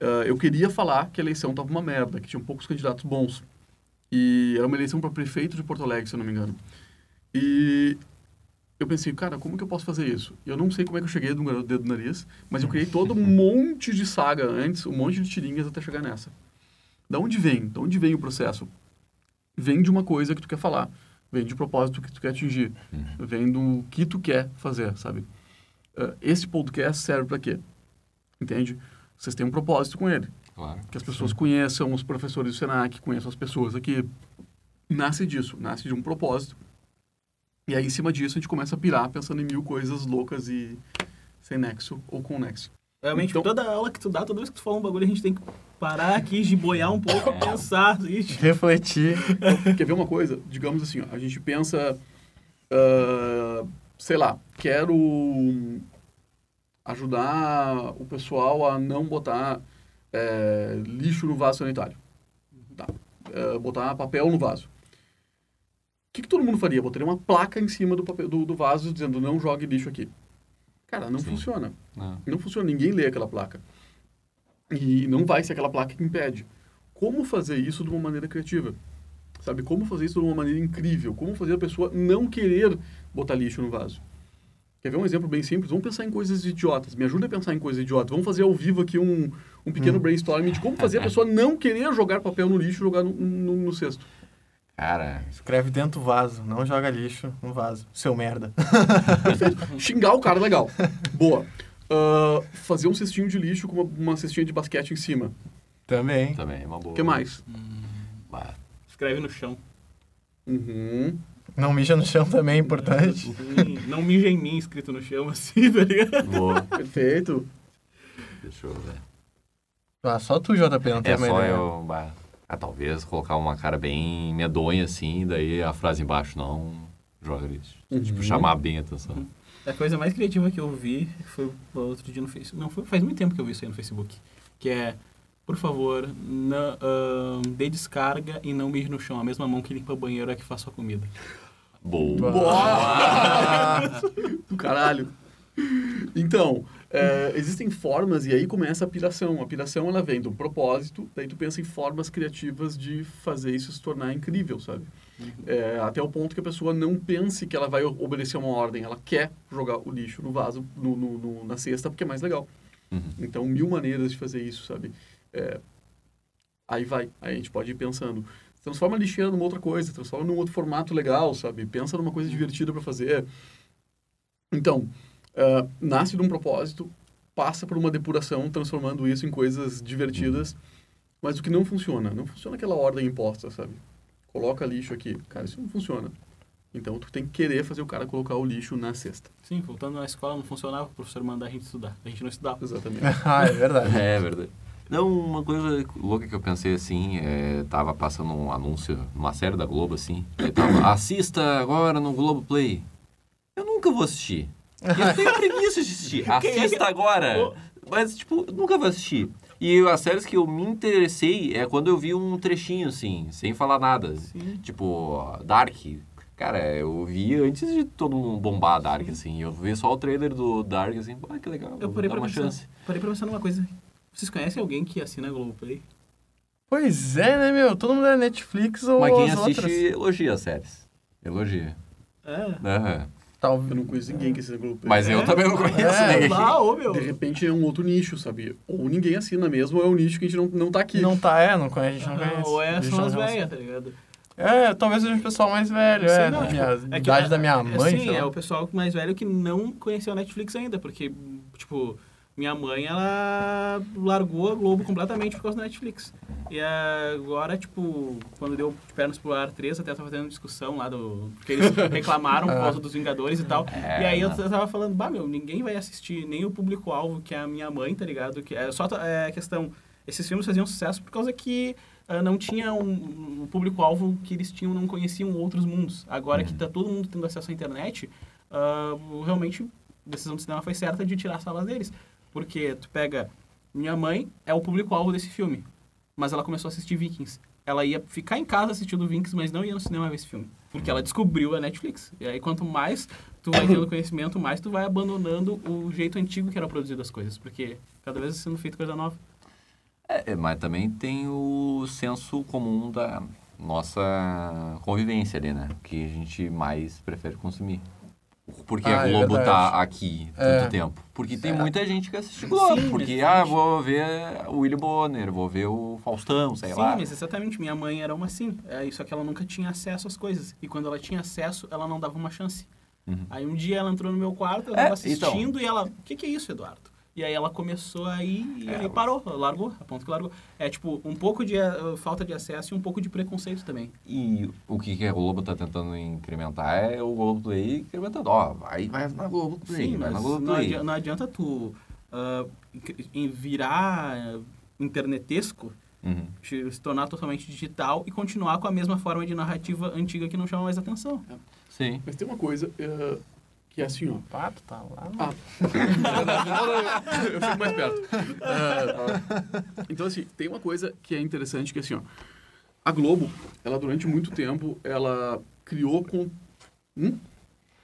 eh, eu queria falar que a eleição tava uma merda, que tinham poucos candidatos bons. E era uma eleição para prefeito de Porto Alegre, se eu não me engano. E eu pensei, cara, como que eu posso fazer isso? Eu não sei como é que eu cheguei no garoto dedo no nariz, mas eu criei todo um monte de saga antes, um monte de tirinhas até chegar nessa. Da onde vem? Da onde vem o processo? Vem de uma coisa que tu quer falar, vem de propósito que tu quer atingir, vem do que tu quer fazer, sabe? Ah, esse podcast serve para quê? Entende? Vocês têm um propósito com ele claro. que as pessoas conheçam os professores do Senac, conheçam as pessoas aqui. Nasce disso, nasce de um propósito. E aí, em cima disso, a gente começa a pirar pensando em mil coisas loucas e sem nexo ou com nexo. Realmente, Então- toda aula que tu dá, toda vez que tu fala um bagulho, a gente tem que parar aqui, giboiar um pouco, pensar. Ixi. Refletir. Quer ver uma coisa? Digamos assim, ó, a gente pensa, ah, sei lá, quero ajudar o pessoal a não botar eh, lixo no vaso sanitário. Tá. Eh, botar papel no vaso. O que, que todo mundo faria? Botaria uma placa em cima do, papel, do, do vaso dizendo não jogue lixo aqui. Cara, não Sim. funciona. Ah, Não funciona, ninguém lê aquela placa. E não vai ser aquela placa que impede. Como fazer isso de uma maneira criativa? Sabe? Como fazer isso de uma maneira incrível? Como fazer a pessoa não querer botar lixo no vaso? Quer ver um exemplo bem simples? Vamos pensar em coisas idiotas. Me ajuda a pensar em coisas idiotas. Vamos fazer ao vivo aqui um, um pequeno brainstorming de como fazer a pessoa não querer jogar papel no lixo e jogar no, no, no cesto. Cara, Escreve dentro do vaso. Não joga lixo no vaso. Seu merda. Xingar o cara, legal. Boa. Ah, fazer um cestinho de lixo com uma, uma cestinha de basquete em cima. Também. também é uma boa. O que mais? Bah, Escreve no chão. Uhum. Não mija no chão também é importante. Sim, não mija em mim, escrito no chão, assim, tá ligado? boa. Perfeito. Deixa eu ver. Ah, só tu, JP, não tem É uma só eu... bah, ah, talvez colocar uma cara bem medonha assim, daí a frase embaixo não joga lixo. Tipo, Uhum. chamar bem a atenção. A coisa mais criativa que eu vi foi outro dia no Facebook. Não, foi, faz muito tempo que eu vi isso aí no Facebook. Que é, por favor, não, ahn, dê descarga e não mije no chão. A mesma mão que limpa o banheiro é que faz sua comida. Boa. Do caralho. Então, é, existem formas, e aí começa a piração. A piração, ela vem do propósito, daí tu pensa em formas criativas de fazer isso se tornar incrível, sabe? É, até o ponto que a pessoa não pense que ela vai obedecer uma ordem, ela quer jogar o lixo no vaso, no, no- no- na cesta, porque é mais legal. Uhum. Então, mil maneiras de fazer isso, sabe? É, aí vai, aí a gente pode ir pensando. Transforma a lixeira numa outra coisa, transforma num outro formato legal, sabe? Pensa numa coisa divertida para fazer. Então, ah, nasce de um propósito, passa por uma depuração, transformando isso em coisas divertidas, mas o que não funciona? Não funciona aquela ordem imposta, sabe? Coloca lixo aqui. Cara, isso não funciona. Então, tu tem que querer fazer o cara colocar o lixo na cesta. Sim, voltando na escola não funcionava o professor mandar a gente estudar. A gente não estudava. Exatamente. ah, é verdade. É verdade. Não, uma coisa louca que eu pensei assim, é, tava passando um anúncio numa série da Globo, assim, aí tava, assista agora no Globo Play. Eu nunca vou assistir. Eu tenho preguiça de assistir. Assista agora. Mas, tipo, eu nunca vou assistir. E as séries que eu me interessei é quando eu vi um trechinho, assim, sem falar nada. Sim. Tipo, Dark. Cara, eu vi antes de todo mundo bombar Dark, assim. Eu vi só o trailer do Dark, assim, pô, que legal, Eu parei dar pra, uma pensar, chance. parei pra pensar numa coisa. Vocês conhecem alguém que assina Globoplay? Pois é, né, meu? Todo mundo é Netflix ou Mas quem as assiste outras. elogia as séries. Elogia. É. Aham. Eu Tal... não conheço ninguém que assina Globoplay. Mas eu É? também não conheço É, ninguém. Lá, ô meu. De repente é um outro nicho, sabe? Ou ninguém assina mesmo, ou é um nicho que a gente não, não tá aqui. Não tá, é, não conhece, a gente não Ah, conhece. Ou é não as velhas, tá ligado? É, talvez seja um pessoal mais velho, Sei é. não, da tipo, minha, é que idade a- da minha mãe, Sim, é o pessoal mais velho que não conheceu a Netflix ainda, porque, tipo, minha mãe, ela largou a Globo completamente por causa da Netflix. E agora, tipo, quando deu de pernas pro ar 3, até tava fazendo discussão lá do... Porque eles reclamaram por causa dos Vingadores e tal. É, e aí eu tava falando, bah, meu, ninguém vai assistir, nem o público-alvo, que é a minha mãe, tá ligado? Que é só é, a questão... Esses filmes faziam sucesso por causa que ah, não tinha um, um público-alvo que eles tinham, não conheciam outros mundos. Agora que tá todo mundo tendo acesso à internet, ah, realmente a decisão do cinema foi certa de tirar as salas deles. Porque tu pega... Minha mãe é o público-alvo desse filme, mas ela começou a assistir Vikings. Ela ia ficar em casa assistindo Vikings, mas não ia no cinema ver esse filme. Porque ela descobriu a Netflix. E aí, quanto mais tu vai tendo conhecimento, mais tu vai abandonando o jeito antigo que era produzido as coisas. Porque cada vez sendo feito coisa nova. É, mas também tem o senso comum da nossa convivência ali, né? Que a gente mais prefere consumir. Por que Ah, a é Globo verdade. tá aqui tanto É. tempo? Porque tem É. muita gente que assiste Globo. Sim, porque, exatamente. ah, vou ver o Willy Bonner, vou ver o Faustão, sei Sim, lá. mas exatamente. Minha mãe era uma assim. É, só que ela nunca tinha acesso às coisas. E quando ela tinha acesso, ela não dava uma chance. Uhum. Aí um dia ela entrou no meu quarto, eu É, tava assistindo então. e ela... O que, que é isso, Eduardo? E aí ela começou a ir e É, aí parou, largou, a ponto que largou. É tipo, um pouco de eh, falta de acesso e um pouco de preconceito também. E o que, que a Globo tá tentando incrementar é o Globo Play incrementando. Ó, vai, vai na Globo Play, Sim, vai mas na Globo não, Play. adianta, não adianta tu em virar eh, internetesco, Uhum. se tornar totalmente digital e continuar com a mesma forma de narrativa antiga que não chama mais atenção. Sim. Mas tem uma coisa eh, que é assim, ó. O pato tá lá. Ah, não, não, eu, eu fico mais perto. Ah, então, assim, tem uma coisa que é interessante, que é assim, ó. A Globo, ela durante muito tempo, ela criou com... Hum?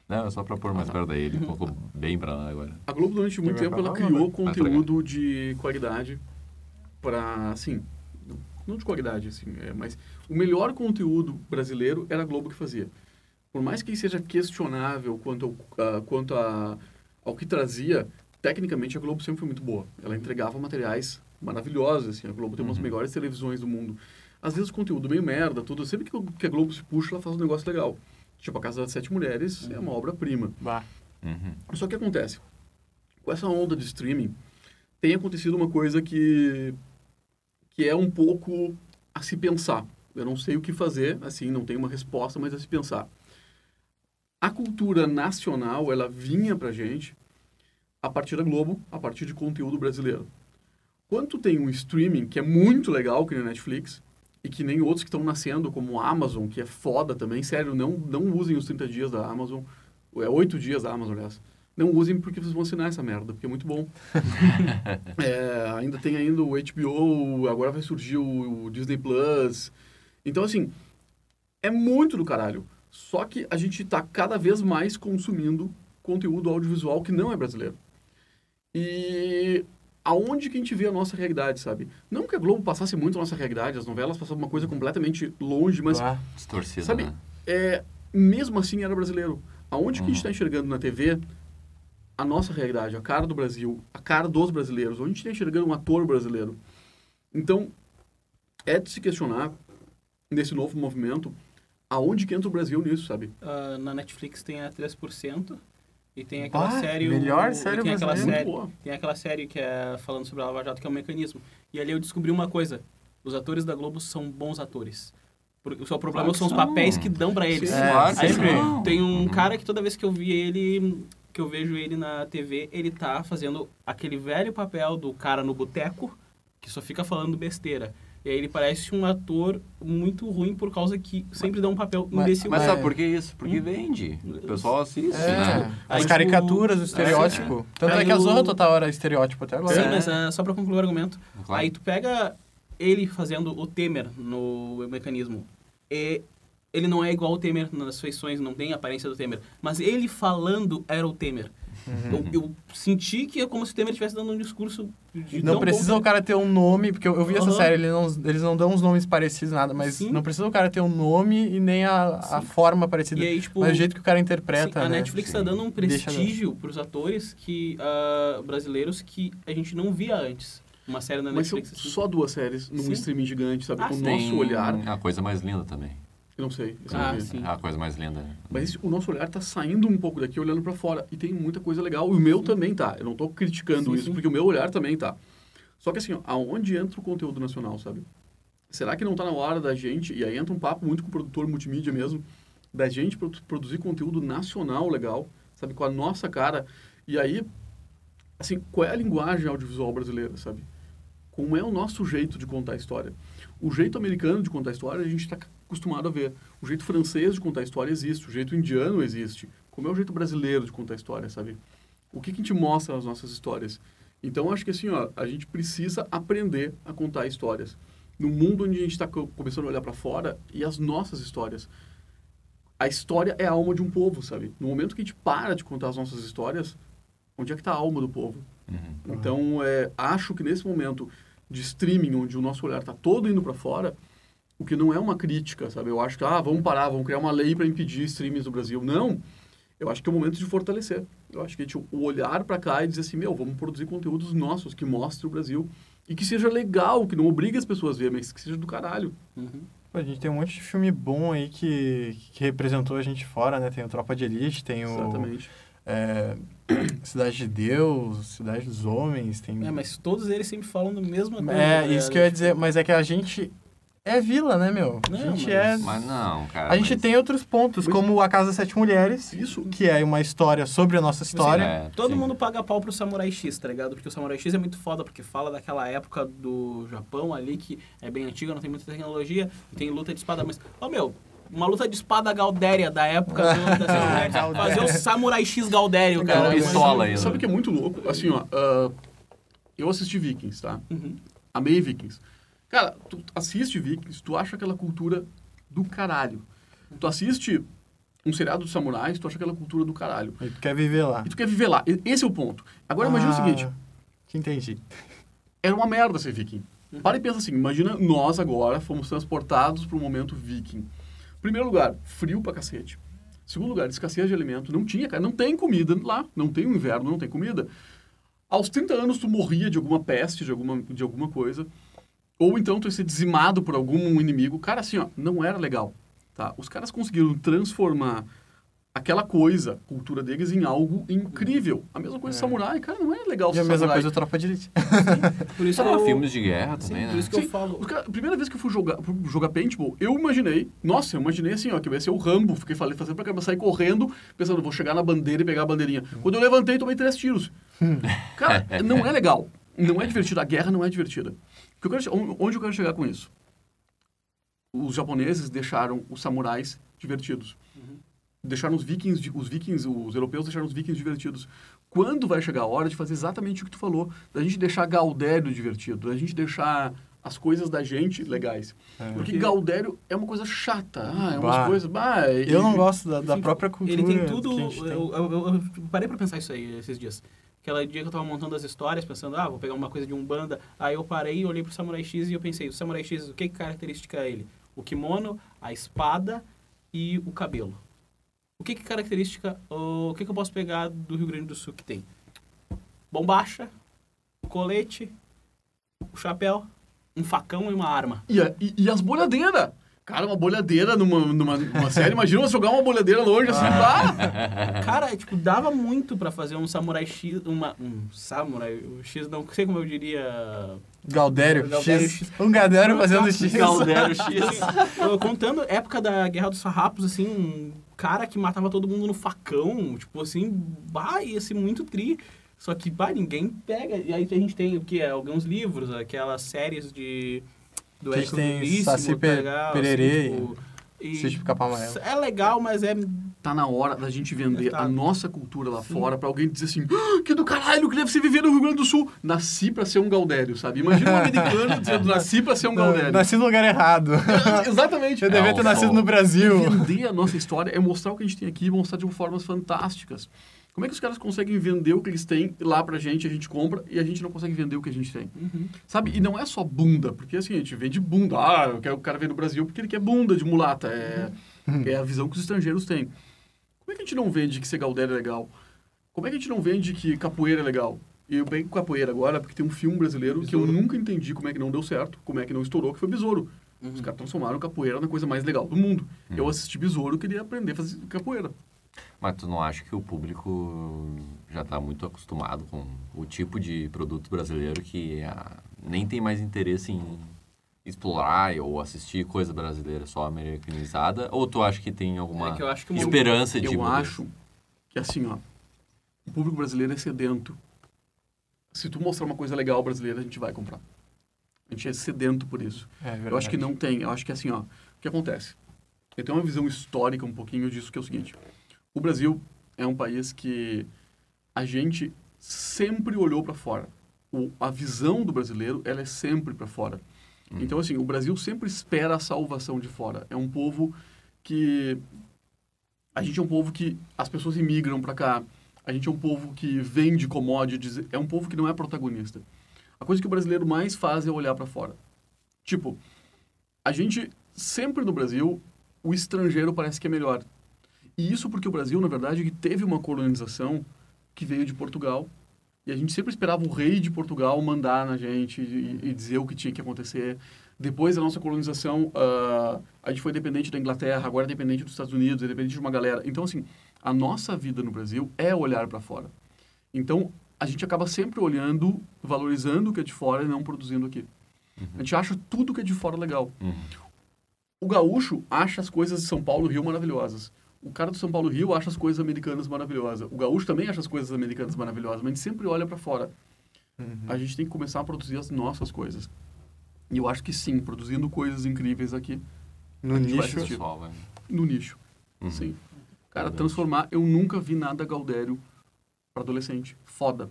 Não, é só pra pôr mais perto daí. Ele colocou bem pra lá agora. A Globo, durante muito tempo, ela criou Vai conteúdo de qualidade para, assim, não de qualidade, assim, é, mas o melhor conteúdo brasileiro era a Globo que fazia. Por mais que seja questionável quanto, ao, a- quanto a, ao que trazia, tecnicamente a Globo sempre foi muito boa. Ela entregava materiais maravilhosos, assim, a Globo tem umas Uhum. melhores televisões do mundo. Às vezes o conteúdo meio merda, tudo, sempre que, a Globo se puxa, ela faz um negócio legal. Tipo, A Casa das Sete Mulheres é uma obra-prima. Bah. Uhum. Só que acontece, com essa onda de streaming, tem acontecido uma coisa que, que é um pouco a se pensar. Eu não sei o que fazer, assim, não tenho uma resposta, mas a se pensar. A cultura nacional, ela vinha pra gente a partir da Globo, a partir de conteúdo brasileiro. Quando tu tem um streaming que é muito legal, que nem a Netflix, e que nem outros que estão nascendo, como a Amazon, que é foda também, sério, não, não usem os 30 dias da Amazon, é 8 dias da Amazon, aliás. Não usem porque vocês vão assinar essa merda, porque é muito bom. É, ainda tem ainda o HBO, agora vai surgir o, o Disney Plus. Então, assim, é muito do caralho. Só que a gente tá cada vez mais consumindo conteúdo audiovisual que não é brasileiro. E aonde que a gente vê a nossa realidade, sabe? Não que a Globo passasse muito a nossa realidade, as novelas passavam uma coisa completamente longe, mas Bah. Distorcida, Sabe, né? é, mesmo assim era brasileiro. Aonde que a gente Uhum. está enxergando na TV a nossa realidade, a cara do Brasil, a cara dos brasileiros? Onde a gente está enxergando um ator brasileiro? Então, é de se questionar, nesse novo movimento, aonde que entra o Brasil nisso, sabe? Ah, na Netflix tem a 3% e tem aquela Bah, série... melhor o- série tem aquela série. Tem aquela série que é falando sobre a Lava Jato, que é o mecanismo. E ali eu descobri uma coisa. Os atores da Globo são bons atores. Porque o seu problema Claro que são os são. papéis que dão pra eles. Sim, É, claro Aí não. tem um Uhum. cara que toda vez que eu vi ele, que eu vejo ele na TV, ele tá fazendo aquele velho papel do cara no boteco que só fica falando besteira. E aí ele parece um ator muito ruim por causa que sempre dá um papel Mas- imbecil. Mas É. sabe por que isso? Porque vende. O pessoal assiste, É, né? as Aí, caricaturas, tipo, o estereótipo. Tanto Aí é que a Zorra total era estereótipo até agora. Sim, É. mas ah, só pra concluir o argumento. Claro. Aí tu pega ele fazendo o Temer no mecanismo. E ele não é igual o Temer nas feições, não tem a aparência do Temer. Mas ele falando era o Temer. Uhum. Eu, eu senti que é como se o Temer estivesse dando um discurso de Não precisa bom- o cara ter um nome, porque eu, eu vi essa Aham. série, eles não, eles não dão uns nomes parecidos, nada, mas Sim. não precisa o cara ter um nome e nem a, a Sim. forma parecida. E aí, tipo, mas o jeito que o cara sim, interpreta, a né? Netflix tá Sim. dando um prestígio pros atores que, ah, brasileiros que a gente não via antes. Uma série da Mas são Netflix. assim. só duas séries num Sim. streaming gigante, sabe? Ah, o sim. nosso olhar... A coisa mais linda também. Eu não sei. Ah, sim. A coisa mais linda. Mas esse- o nosso olhar tá saindo um pouco daqui, olhando para fora. E tem muita coisa legal. E o meu também tá. Eu não tô criticando Sim, isso, sim. porque o meu olhar também tá. Só que assim, ó, aonde entra o conteúdo nacional, sabe? Será que não tá na hora da gente, e aí entra um papo muito com o produtor multimídia mesmo, da gente produ- produzir conteúdo nacional legal, sabe? Com a nossa cara. E aí, assim, qual é a linguagem audiovisual brasileira, sabe? Como é o nosso jeito de contar a história? O jeito americano de contar a história a gente está acostumado a ver. O jeito francês de contar história existe. O jeito indiano existe. Como é o jeito brasileiro de contar história, sabe? O que, que a gente mostra nas nossas histórias? Então, acho que assim, ó, a gente precisa aprender a contar histórias. No mundo onde a gente está começando a olhar para fora e as nossas histórias. A história é a alma de um povo, sabe? No momento que a gente para de contar as nossas histórias, onde é que está a alma do povo? Uhum. Então, é, acho que nesse momento de streaming, onde o nosso olhar está todo indo para fora, o que não é uma crítica, sabe? Eu acho que, ah, vamos parar, vamos criar uma lei para impedir streams no Brasil. Não! Eu acho que é o momento de fortalecer. Eu acho que tipo, o olhar para cá e dizer assim, meu, vamos produzir conteúdos nossos que mostrem o Brasil e que seja legal, que não obrigue as pessoas a ver, mas que seja do caralho. Uhum. Pô, A gente tem um monte de filme bom aí que, que representou a gente fora, né? Tem o Tropa de Elite, tem o Exatamente. é, Cidade de Deus, Cidade dos Homens, tem... É, mas todos eles sempre falam da mesma coisa. É, né? isso que eu ia dizer, mas é que a gente é vila, né, meu? A Não, gente mas- é... Mas não, cara. A gente mas- tem outros pontos, Mas- como A Casa das Sete Mulheres, Isso. que é uma história sobre a nossa história. É, Todo sim. mundo paga pau pro Samurai X, tá ligado? Porque o Samurai X é muito foda, porque fala daquela época do Japão ali, que é bem antiga, não tem muita tecnologia, tem luta de espada, mas, ô meu, uma luta de espada Galdéria da época do, mulheres, fazer o Samurai X Galdério, cara. Uma Mas- pistola ainda. Sabe o que é muito louco? Assim, ó, ah, eu assisti Vikings, tá? Uhum. Amei Vikings. Cara, tu assiste Vikings, tu acha aquela cultura do caralho. Tu assiste um seriado dos samurais, tu acha aquela cultura do caralho. E tu quer viver lá. E tu quer viver lá. E- Esse é o ponto. Agora imagina o Ah, seguinte, Que entendi. era uma merda ser viking. Para e pensa assim, imagina nós agora fomos transportados para um momento viking. Primeiro lugar, frio pra cacete. Segundo lugar, escassez de alimento. Não tinha, cara. Não tem comida lá. Não tem um inverno, não tem comida. Aos 30 anos, tu morria de alguma peste, de alguma, de alguma coisa. Ou então tu ia ser dizimado por algum inimigo. Cara, assim, ó, não era legal. Tá? Os caras conseguiram transformar aquela coisa, cultura deles, em algo incrível. A mesma coisa É. samurai, cara, não é legal E a mesma samurai. coisa do Tropa de Elite. Por isso que Ah, eu... filmes de guerra Sim, também, por né? isso que eu Sim, falo... os cara- a primeira vez que eu fui jogar, jogar paintball, eu imaginei, nossa, eu imaginei assim, ó, que eu ia ser o Rambo, fiquei falei, fazendo pra caramba, sair correndo, pensando, vou chegar na bandeira e pegar a bandeirinha. Quando eu levantei, tomei três tiros. Cara, não é legal. Não é divertido. A guerra não é divertida. O que eu quero onde eu quero chegar com isso? Os japoneses deixaram os samurais divertidos. Deixaram os vikings, os vikings, os europeus deixaram os vikings divertidos. Quando vai chegar a hora de fazer exatamente o que tu falou, da gente deixar Gaudério divertido, da gente deixar as coisas da gente legais. É. Porque Gaudério é uma coisa chata. Ah, é umas Bah. coisas. Bah, Eu e- não gosto da, da própria cultura. Ele tem tudo. que a gente tem. Eu, eu- eu- parei pra pensar isso aí esses dias. Aquela dia que eu tava montando as histórias, pensando, ah, vou pegar uma coisa de Umbanda. Aí eu parei olhei pro Samurai X e eu pensei, o Samurai X, o que, que característica é ele? O kimono, a espada e o cabelo. O que, que característica, o que, que eu posso pegar do Rio Grande do Sul que tem? Bombacha, colete, o chapéu, um facão e uma arma. E, a- e- e as bolhadeiras. Cara, uma bolhadeira numa, numa, numa série. Imagina você jogar uma bolhadeira longe assim, lá. Cara, tipo, dava muito pra fazer um Samurai X, uma, um Samurai, o X, não sei como eu diria... Galdério, Galdério X. X. Um Galdério fazendo X. Galdério X. Contando época da Guerra dos Farrapos, assim, um cara que matava todo mundo no facão, tipo assim, bah, ia ser muito tri. Só que, bah, ninguém pega. E aí a gente tem o que? Alguns livros, aquelas séries de... Do gente tem Saci tá legal, Pererê, assim, tipo, e- Amarelo. É legal, mas é Tá na hora da gente vender Tá. a nossa cultura lá fora pra alguém dizer assim, "Ah, que do caralho que deve ser viver no Rio Grande do Sul. Nasci pra ser um Galdério, sabe? Imagina um americano dizendo, nasci pra ser um Galdério. Nasci no lugar errado. Exatamente. Eu devia É, ter nascido no Brasil. Vender a nossa história é mostrar o que a gente tem aqui e mostrar de formas fantásticas. Como é que os caras conseguem vender o que eles têm lá pra gente, a gente compra, e a gente não consegue vender o que a gente tem? Sabe? E não é só bunda, porque assim, a gente vende bunda. Ah, eu quero o cara vem no Brasil porque ele quer bunda de mulata. É, é a visão que os estrangeiros têm. Como é que a gente não vende que ser Galdério é legal? Como é que a gente não vende que capoeira é legal? E eu pego capoeira agora porque tem um filme brasileiro que eu nunca entendi como é que não deu certo, como é que não estourou, que foi Besouro. Os caras transformaram capoeira na coisa mais legal do mundo. Eu assisti Besouro e queria aprender a fazer capoeira. Mas tu não acha que o público já está muito acostumado com o tipo de produto brasileiro que ah, nem tem mais interesse em explorar ou assistir coisa brasileira só americanizada? Ou tu acha que tem alguma É que eu acho que uma- esperança de Eu acho que assim, ó, o público brasileiro é sedento. Se tu mostrar uma coisa legal brasileira, a gente vai comprar. A gente é sedento por isso. É Eu acho que não tem. Eu acho que assim, ó, o que acontece? Eu tenho uma visão histórica um pouquinho disso, que é o seguinte. O Brasil é um país que a gente sempre olhou para fora. O, a visão do brasileiro, ela é sempre para fora. Então, assim, o Brasil sempre espera a salvação de fora. É um povo que... A gente é um povo que as pessoas imigram para cá. A gente é um povo que vende commodities. É um povo que não é protagonista. A coisa que o brasileiro mais faz é olhar para fora. Tipo, a gente sempre no Brasil, o estrangeiro parece que é melhor. E isso porque o Brasil, na verdade, teve uma colonização que veio de Portugal. E a gente sempre esperava o rei de Portugal mandar na gente e, e dizer o que tinha que acontecer. Depois da nossa colonização, ah, a gente foi dependente da Inglaterra, agora é dependente dos Estados Unidos, é dependente de uma galera. Então, assim, a nossa vida no Brasil é olhar para fora. Então, a gente acaba sempre olhando, valorizando o que é de fora e não produzindo aqui. A gente acha tudo que é de fora legal. Uhum. O gaúcho acha as coisas de São Paulo e Rio maravilhosas. O cara do São Paulo Rio acha as coisas americanas maravilhosas. O gaúcho também acha as coisas americanas maravilhosas, mas a gente sempre olha para fora. A gente tem que começar a produzir as nossas coisas. E eu acho que sim, produzindo coisas incríveis aqui No nicho. Pessoal, vai- no nicho. Uhum. Sim. Cara, transformar. Eu nunca vi nada Galdério para adolescente. Foda.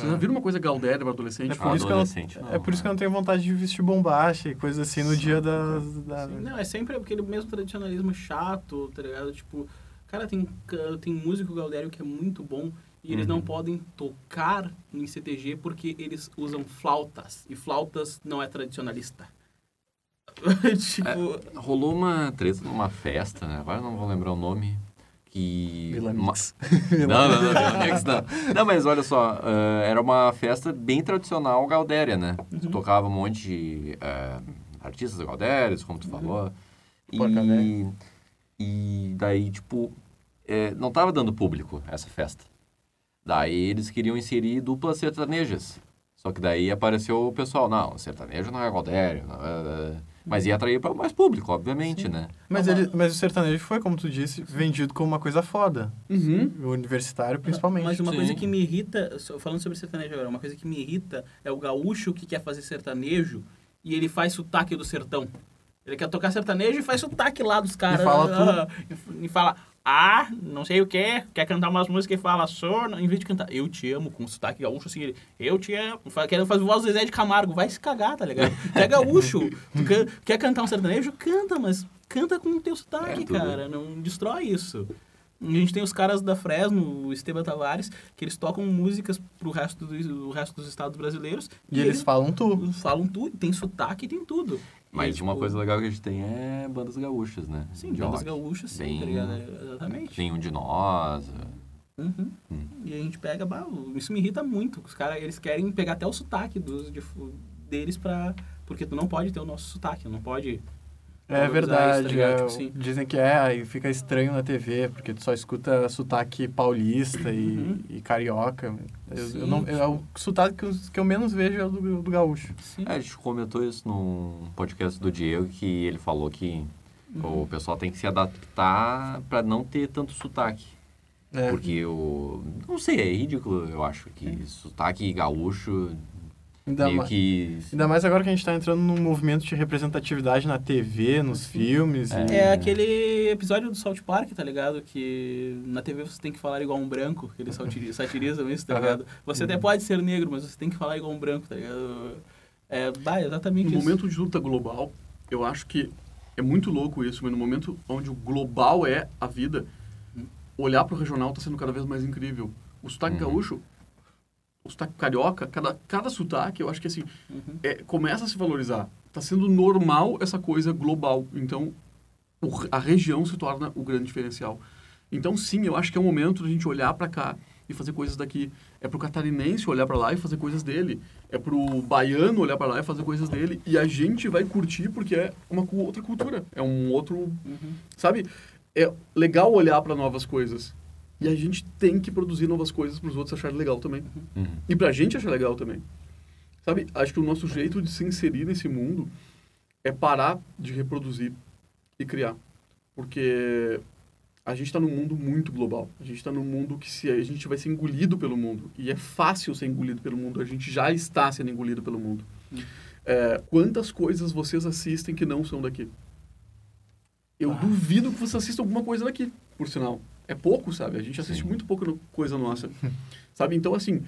Vocês já É. viram uma coisa Galdério para adolescente? É por, isso que eu Adolescente, não, não, é por isso que eu né? não tenho vontade de vestir bombacha e coisa assim no dia da... da... Sim, não, é sempre aquele mesmo tradicionalismo chato, tá ligado? Tipo, cara, tem, tem músico Galdério que é muito bom e eles não Uhum. podem tocar em CTG porque eles usam flautas. E flautas não é tradicionalista. tipo, Rolou uma treta numa festa, né? Agora não vou lembrar o nome. Que. Vila uma-. Não, não, não, Vila Mix não. Não, mas olha só, eh, era uma festa bem tradicional galdéria, né? Tocava um monte de eh, artistas galdérios, como tu falou. Porca E, velha. e daí, tipo, eh, não tava dando público essa festa. Daí eles queriam inserir duplas sertanejas. Só que daí apareceu o pessoal, não, sertanejo não é galdério. não é- é- Mas ia atrair para mais público, obviamente, né? Mas, ele, mas o sertanejo foi, como tu disse, vendido como uma coisa foda. Uhum. O universitário, principalmente. Mas uma Sim. coisa que me irrita, falando sobre sertanejo agora, uma coisa que me irrita é o gaúcho que quer fazer sertanejo e ele faz sotaque do sertão. Ele quer tocar sertanejo e faz sotaque lá dos caras. fala ah, E, e fala, ah, não sei o que, quer cantar umas músicas e fala, só, em vez de cantar, eu te amo, com sotaque gaúcho, assim, ele, eu te amo, querendo fazer voz do Zezé de Camargo, vai se cagar, tá ligado? Tu é gaúcho, tu quer, quer cantar um sertanejo? Canta, mas canta com o teu sotaque, É, tudo. cara, não destrói isso. A gente tem os caras da Fresno, o Esteban Tavares, que eles tocam músicas pro resto, do, resto dos estados brasileiros. E eles falam tu. falam tudo, tem sotaque e tem tudo. Mas E, uma tipo, coisa legal que a gente tem é bandas gaúchas, né? Sim, De bandas rock. gaúchas, sim, Bem- tá ligado? É, Exatamente. Nenhum de nós. é. Uhum. Hum. E a gente pega, bah, isso me irrita muito. Os caras, eles querem pegar até o sotaque dos, de, deles pra... Porque tu não pode ter o nosso sotaque, não pode... É isso, verdade. tá ligado? é, assim. Dizem que é, aí fica estranho na TV, porque tu só escuta sotaque paulista e, Uhum. e carioca. Eu, Sim. eu não, eu- é o sotaque que eu, que eu menos vejo é o do, do gaúcho. Sim. É, a gente comentou isso num podcast do Diego, que ele falou que Uhum. o pessoal tem que se adaptar para não ter tanto sotaque. É. Porque o... Não sei, é ridículo, eu acho, que sotaque gaúcho Ainda, meio ma- que... ainda mais agora que a gente tá entrando num movimento de representatividade na TV, nos filmes. e- É aquele episódio do South Park, tá ligado? Que na TV você tem que falar igual um branco, que eles satiri- satirizam isso, tá ligado? Você até pode ser negro, mas você tem que falar igual um branco, tá ligado? É, bah, exatamente No isso. momento de luta global, eu acho que é muito louco isso, mas no momento onde o global é a vida, olhar para o regional está sendo cada vez mais incrível. O sotaque Uhum. gaúcho, o sotaque carioca, cada, cada sotaque, eu acho que assim, Uhum. é, começa a se valorizar. Está sendo normal essa coisa global. Então, o- a região se torna o grande diferencial. Então, sim, eu acho que é o momento da gente olhar para cá e fazer coisas daqui. É pro catarinense olhar para lá e fazer coisas dele. É pro baiano olhar para lá e fazer coisas dele. E a gente vai curtir porque é uma outra cultura. É um outro, Uhum. sabe? É legal olhar para novas coisas. E a gente tem que produzir novas coisas para os outros acharem legal também. Uhum. E pra gente achar legal também. Sabe, acho que o nosso jeito de se inserir nesse mundo é parar de reproduzir e criar. Porque a gente está num mundo muito global. A gente está num mundo que se a gente vai ser engolido pelo mundo. E é fácil ser engolido pelo mundo. A gente já está sendo engolido pelo mundo. É, quantas coisas vocês assistem que não são daqui? Eu duvido que vocês assistam alguma coisa daqui, por sinal. É pouco, sabe? A gente assiste Sim. muito pouco no- coisa nossa. sabe? Então, assim,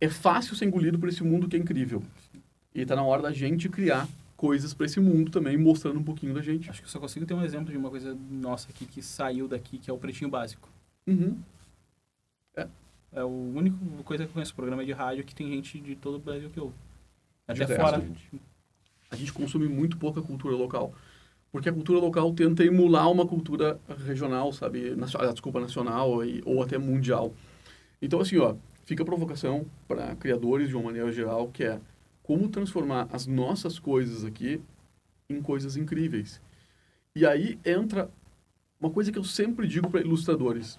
é fácil ser engolido por esse mundo que é incrível. E tá na hora da gente criar coisas para esse mundo também, mostrando um pouquinho da gente. Acho que eu só consigo ter um exemplo de uma coisa nossa aqui que saiu daqui, que é o Pretinho Básico. Uhum. É o único coisa que eu conheço, programa de rádio que tem gente de todo o Brasil que ouve. Até Diverso, fora. gente. A gente consome muito pouca cultura local. Porque a cultura local tenta emular uma cultura regional, sabe? Nacio- ah, desculpa, nacional e, ou até mundial. Então, assim, ó, fica a provocação para criadores de uma maneira geral, que é como transformar as nossas coisas aqui em coisas incríveis. E aí entra uma coisa que eu sempre digo para ilustradores.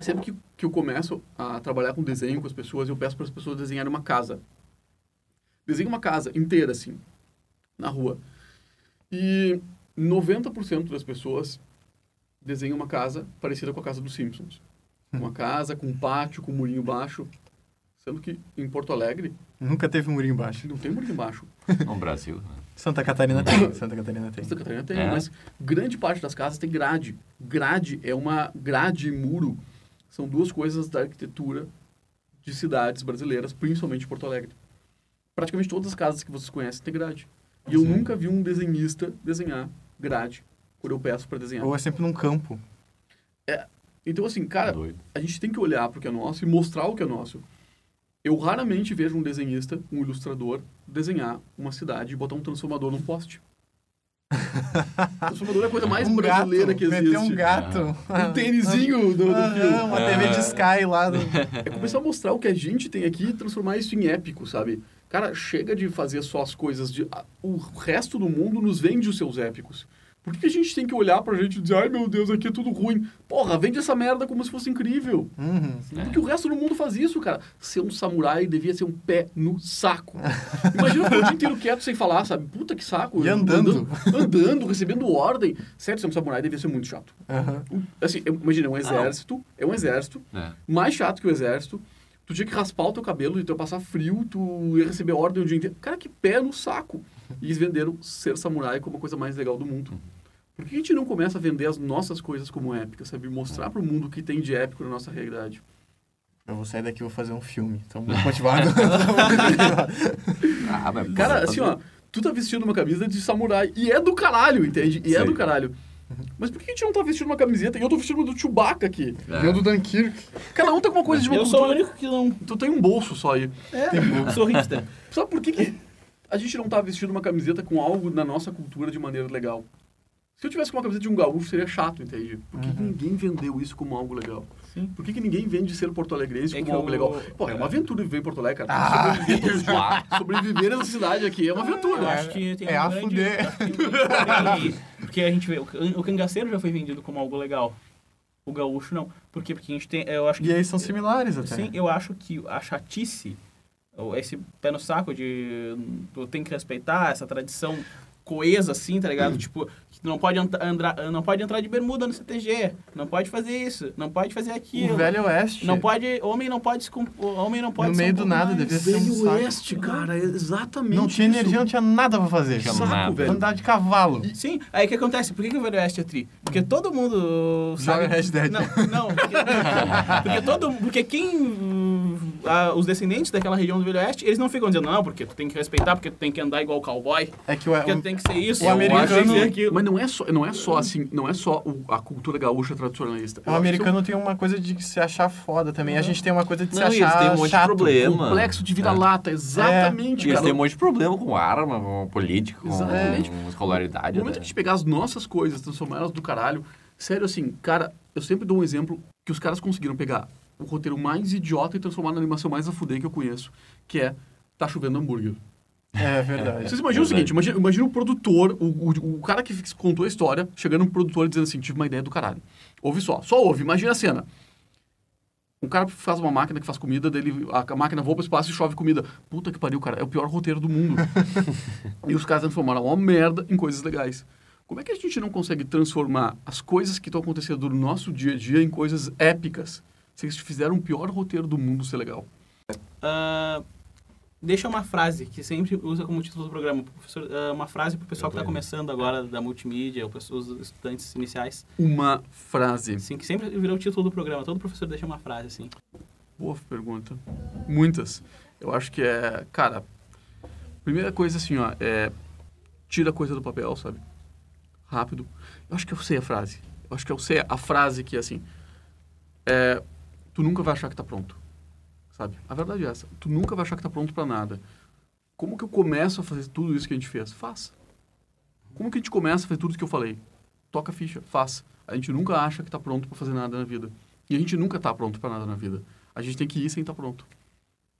Sempre que, que eu começo a trabalhar com desenho com as pessoas, eu peço para as pessoas desenharem uma casa. Desenhe uma casa inteira, assim, na rua. E 90% das pessoas desenham uma casa parecida com a casa dos Simpsons. Uma casa com um pátio, com um murinho baixo. Sendo que em Porto Alegre Nunca teve um murinho embaixo. não tem murinho baixo. No Brasil, né? Santa Catarina tem. Santa Catarina tem. Santa Catarina tem, É? mas grande parte das casas tem grade. Grade é uma grade e muro. São duas coisas da arquitetura de cidades brasileiras, principalmente Porto Alegre. Praticamente todas as casas que vocês conhecem têm grade. E eu Sim. nunca vi um desenhista desenhar grade quando eu peço para desenhar. Ou é sempre num campo. Então, assim, cara, Doido. a gente tem que olhar para o que é nosso e mostrar o que é nosso. Eu raramente vejo um desenhista, um ilustrador, desenhar uma cidade e botar um transformador num poste. transformador é a coisa mais um brasileira gato, que existe. Meter um gato. Um tênisinho do, do fio. uma TV de Sky lá. Do... É começar a mostrar o que a gente tem aqui e transformar isso em épico, sabe? Cara, chega de fazer só as coisas de... a- O resto do mundo nos vende os seus épicos. Por que que a gente tem que olhar pra gente e dizer, ai meu Deus, aqui é tudo ruim? Porra, vende essa merda como se fosse incrível. Uhum. Porque o resto do mundo faz isso, cara. Ser um samurai devia ser um pé no saco. Imagina o dia inteiro quieto sem falar, sabe? Puta que saco. E andando. Andando, andando, recebendo ordem. Sério, ser um samurai devia ser muito chato. Aham. Um- Assim, imagina, um exército, é um exército, É. mais chato que o exército. Tu tinha que raspar o teu cabelo e tu ia passar frio, tu ia receber ordem o dia inteiro. Cara, que pé no saco. E eles venderam ser samurai como a coisa mais legal do mundo. Por que a gente não começa a vender as nossas coisas como épicas, sabe? Mostrar pro mundo o que tem de épico na nossa realidade. Eu vou sair daqui e vou fazer um filme. Então, muito motivado. Ah, mas Cara, assim, fazer. ó, tu tá vestindo uma camisa de samurai e é do caralho, entende? E é do caralho. Mas por que a gente não tá vestindo uma camiseta e eu tô vestindo uma do Chewbacca aqui? É. E o do Dunkirk. Cada um tá com uma coisa de uma Eu sou o cultura. único que não. Tu tem um bolso só aí. É, sou hipster. Sabe por que, que a gente não tá vestindo uma camiseta com algo na nossa cultura de maneira legal? Se eu tivesse com uma camiseta de um gaúcho, seria chato, entende? Por que, que Uhum. ninguém vendeu isso como algo legal? Sim. Por que, que ninguém vende ser porto-alegrense É como algo eu- legal? Pô, é uma aventura viver em Porto Alegre, cara. Ah, Sobreviver, dias. Sobreviver nessa cidade aqui é uma aventura. Eu acho que tem É um a grande... fuder. tem Porque a gente vê, o can- o cangaceiro já foi vendido como algo legal. O gaúcho não. Por quê? Porque a gente tem, eu acho que... E aí são similares até. Sim, eu acho que a chatice, esse pé no saco de tu tem que respeitar essa tradição coesa, assim, tá ligado? Tipo, que tu não pode, andra, não pode entrar de bermuda no CTG, não pode fazer isso, não pode fazer aquilo. O Velho Oeste. Não pode, homem não pode se homem não pode No meio do nada, mais- devia ser um Velho. Oeste, cara, é exatamente Não tinha isso. energia, não tinha nada pra fazer. Saco, nada. velho. Andar de cavalo. Sim, aí o que acontece? Por que, que o Velho Oeste é tri? Porque todo mundo Joga sabe... Red Dead. Não, não. Porque, porque todo... Porque quem... hum, ah, os descendentes daquela região do Velho Oeste, eles não ficam dizendo, não, porque tu tem que respeitar, porque tu tem que andar igual cowboy, É que o, porque tu o, tem que ser isso, o americano- tem que ser aquilo. Mas não é só, não é só assim, não é só o- a cultura gaúcha tradicionalista. o americano tem uma coisa de se achar foda também. A gente tem uma coisa de se Não, achar têm um monte de chato. problema. complexo de vira-lata, exatamente, E eles cara. têm um monte de problema com arma, com política, com, Exatamente. com escolaridade. No momento né? que a gente pegar as nossas coisas, transformar elas do caralho, sério assim, cara, eu sempre dou um exemplo que os caras conseguiram pegar o roteiro mais idiota e transformar na animação mais a fuder que eu conheço, que é Tá Chovendo Hambúrguer. É verdade. Vocês imaginam o Verdade. seguinte, imagina, imagina o produtor, o, o, o cara que contou a história, chegando no produtor e dizendo assim, tive uma ideia do caralho. Ouve só, só ouve, imagina a cena. Um cara faz uma máquina que faz comida, dele, a, a máquina voa pro espaço e chove comida. Puta que pariu, cara, é o pior roteiro do mundo. e os caras transformaram uma merda em coisas legais. Como é que a gente não consegue transformar as coisas que estão acontecendo no nosso dia a dia em coisas épicas? Se eles fizeram o pior roteiro do mundo ser legal. Ah, deixa uma frase que sempre usa como título do programa. Professor, ah, uma frase para o pessoal que está começando agora da multimídia, os estudantes iniciais. Uma frase. Assim, que sempre virou o título do programa. Todo professor deixa uma frase assim. Boa pergunta. Muitas. Eu acho que é, cara, primeira coisa assim, ó, é tira a coisa do papel, sabe? Rápido. Eu acho que eu sei a frase. Eu acho que eu sei a frase que assim, é, tu nunca vai achar que tá pronto. Sabe? A verdade é essa. Tu nunca vai achar que tá pronto para nada. Como que eu começo a fazer tudo isso que a gente fez? Faça. Como que a gente começa a fazer tudo que eu falei? Toca a ficha, faça. A gente nunca acha que tá pronto para fazer nada na vida. E a gente nunca tá pronto para nada na vida. A gente tem que ir sem estar pronto.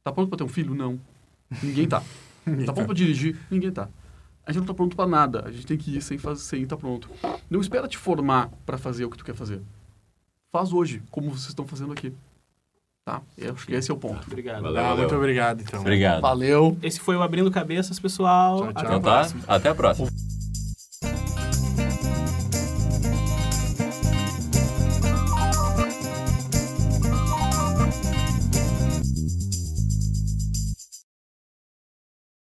Tá pronto para ter um filho? Não. Ninguém tá. tá pronto para dirigir? Ninguém tá. A gente não tá pronto para nada. A gente tem que ir sem fazer, sem estar pronto. Não espera te formar para fazer o que tu quer fazer. Faz hoje, como vocês estão fazendo aqui. Tá? Eu acho que esse é o ponto. Obrigado. Valeu, Ah, valeu. muito obrigado, então. Obrigado. Valeu. Esse foi o Abrindo Cabeças, pessoal. Tchau, tchau. Até a Então tá, próxima. até a próxima.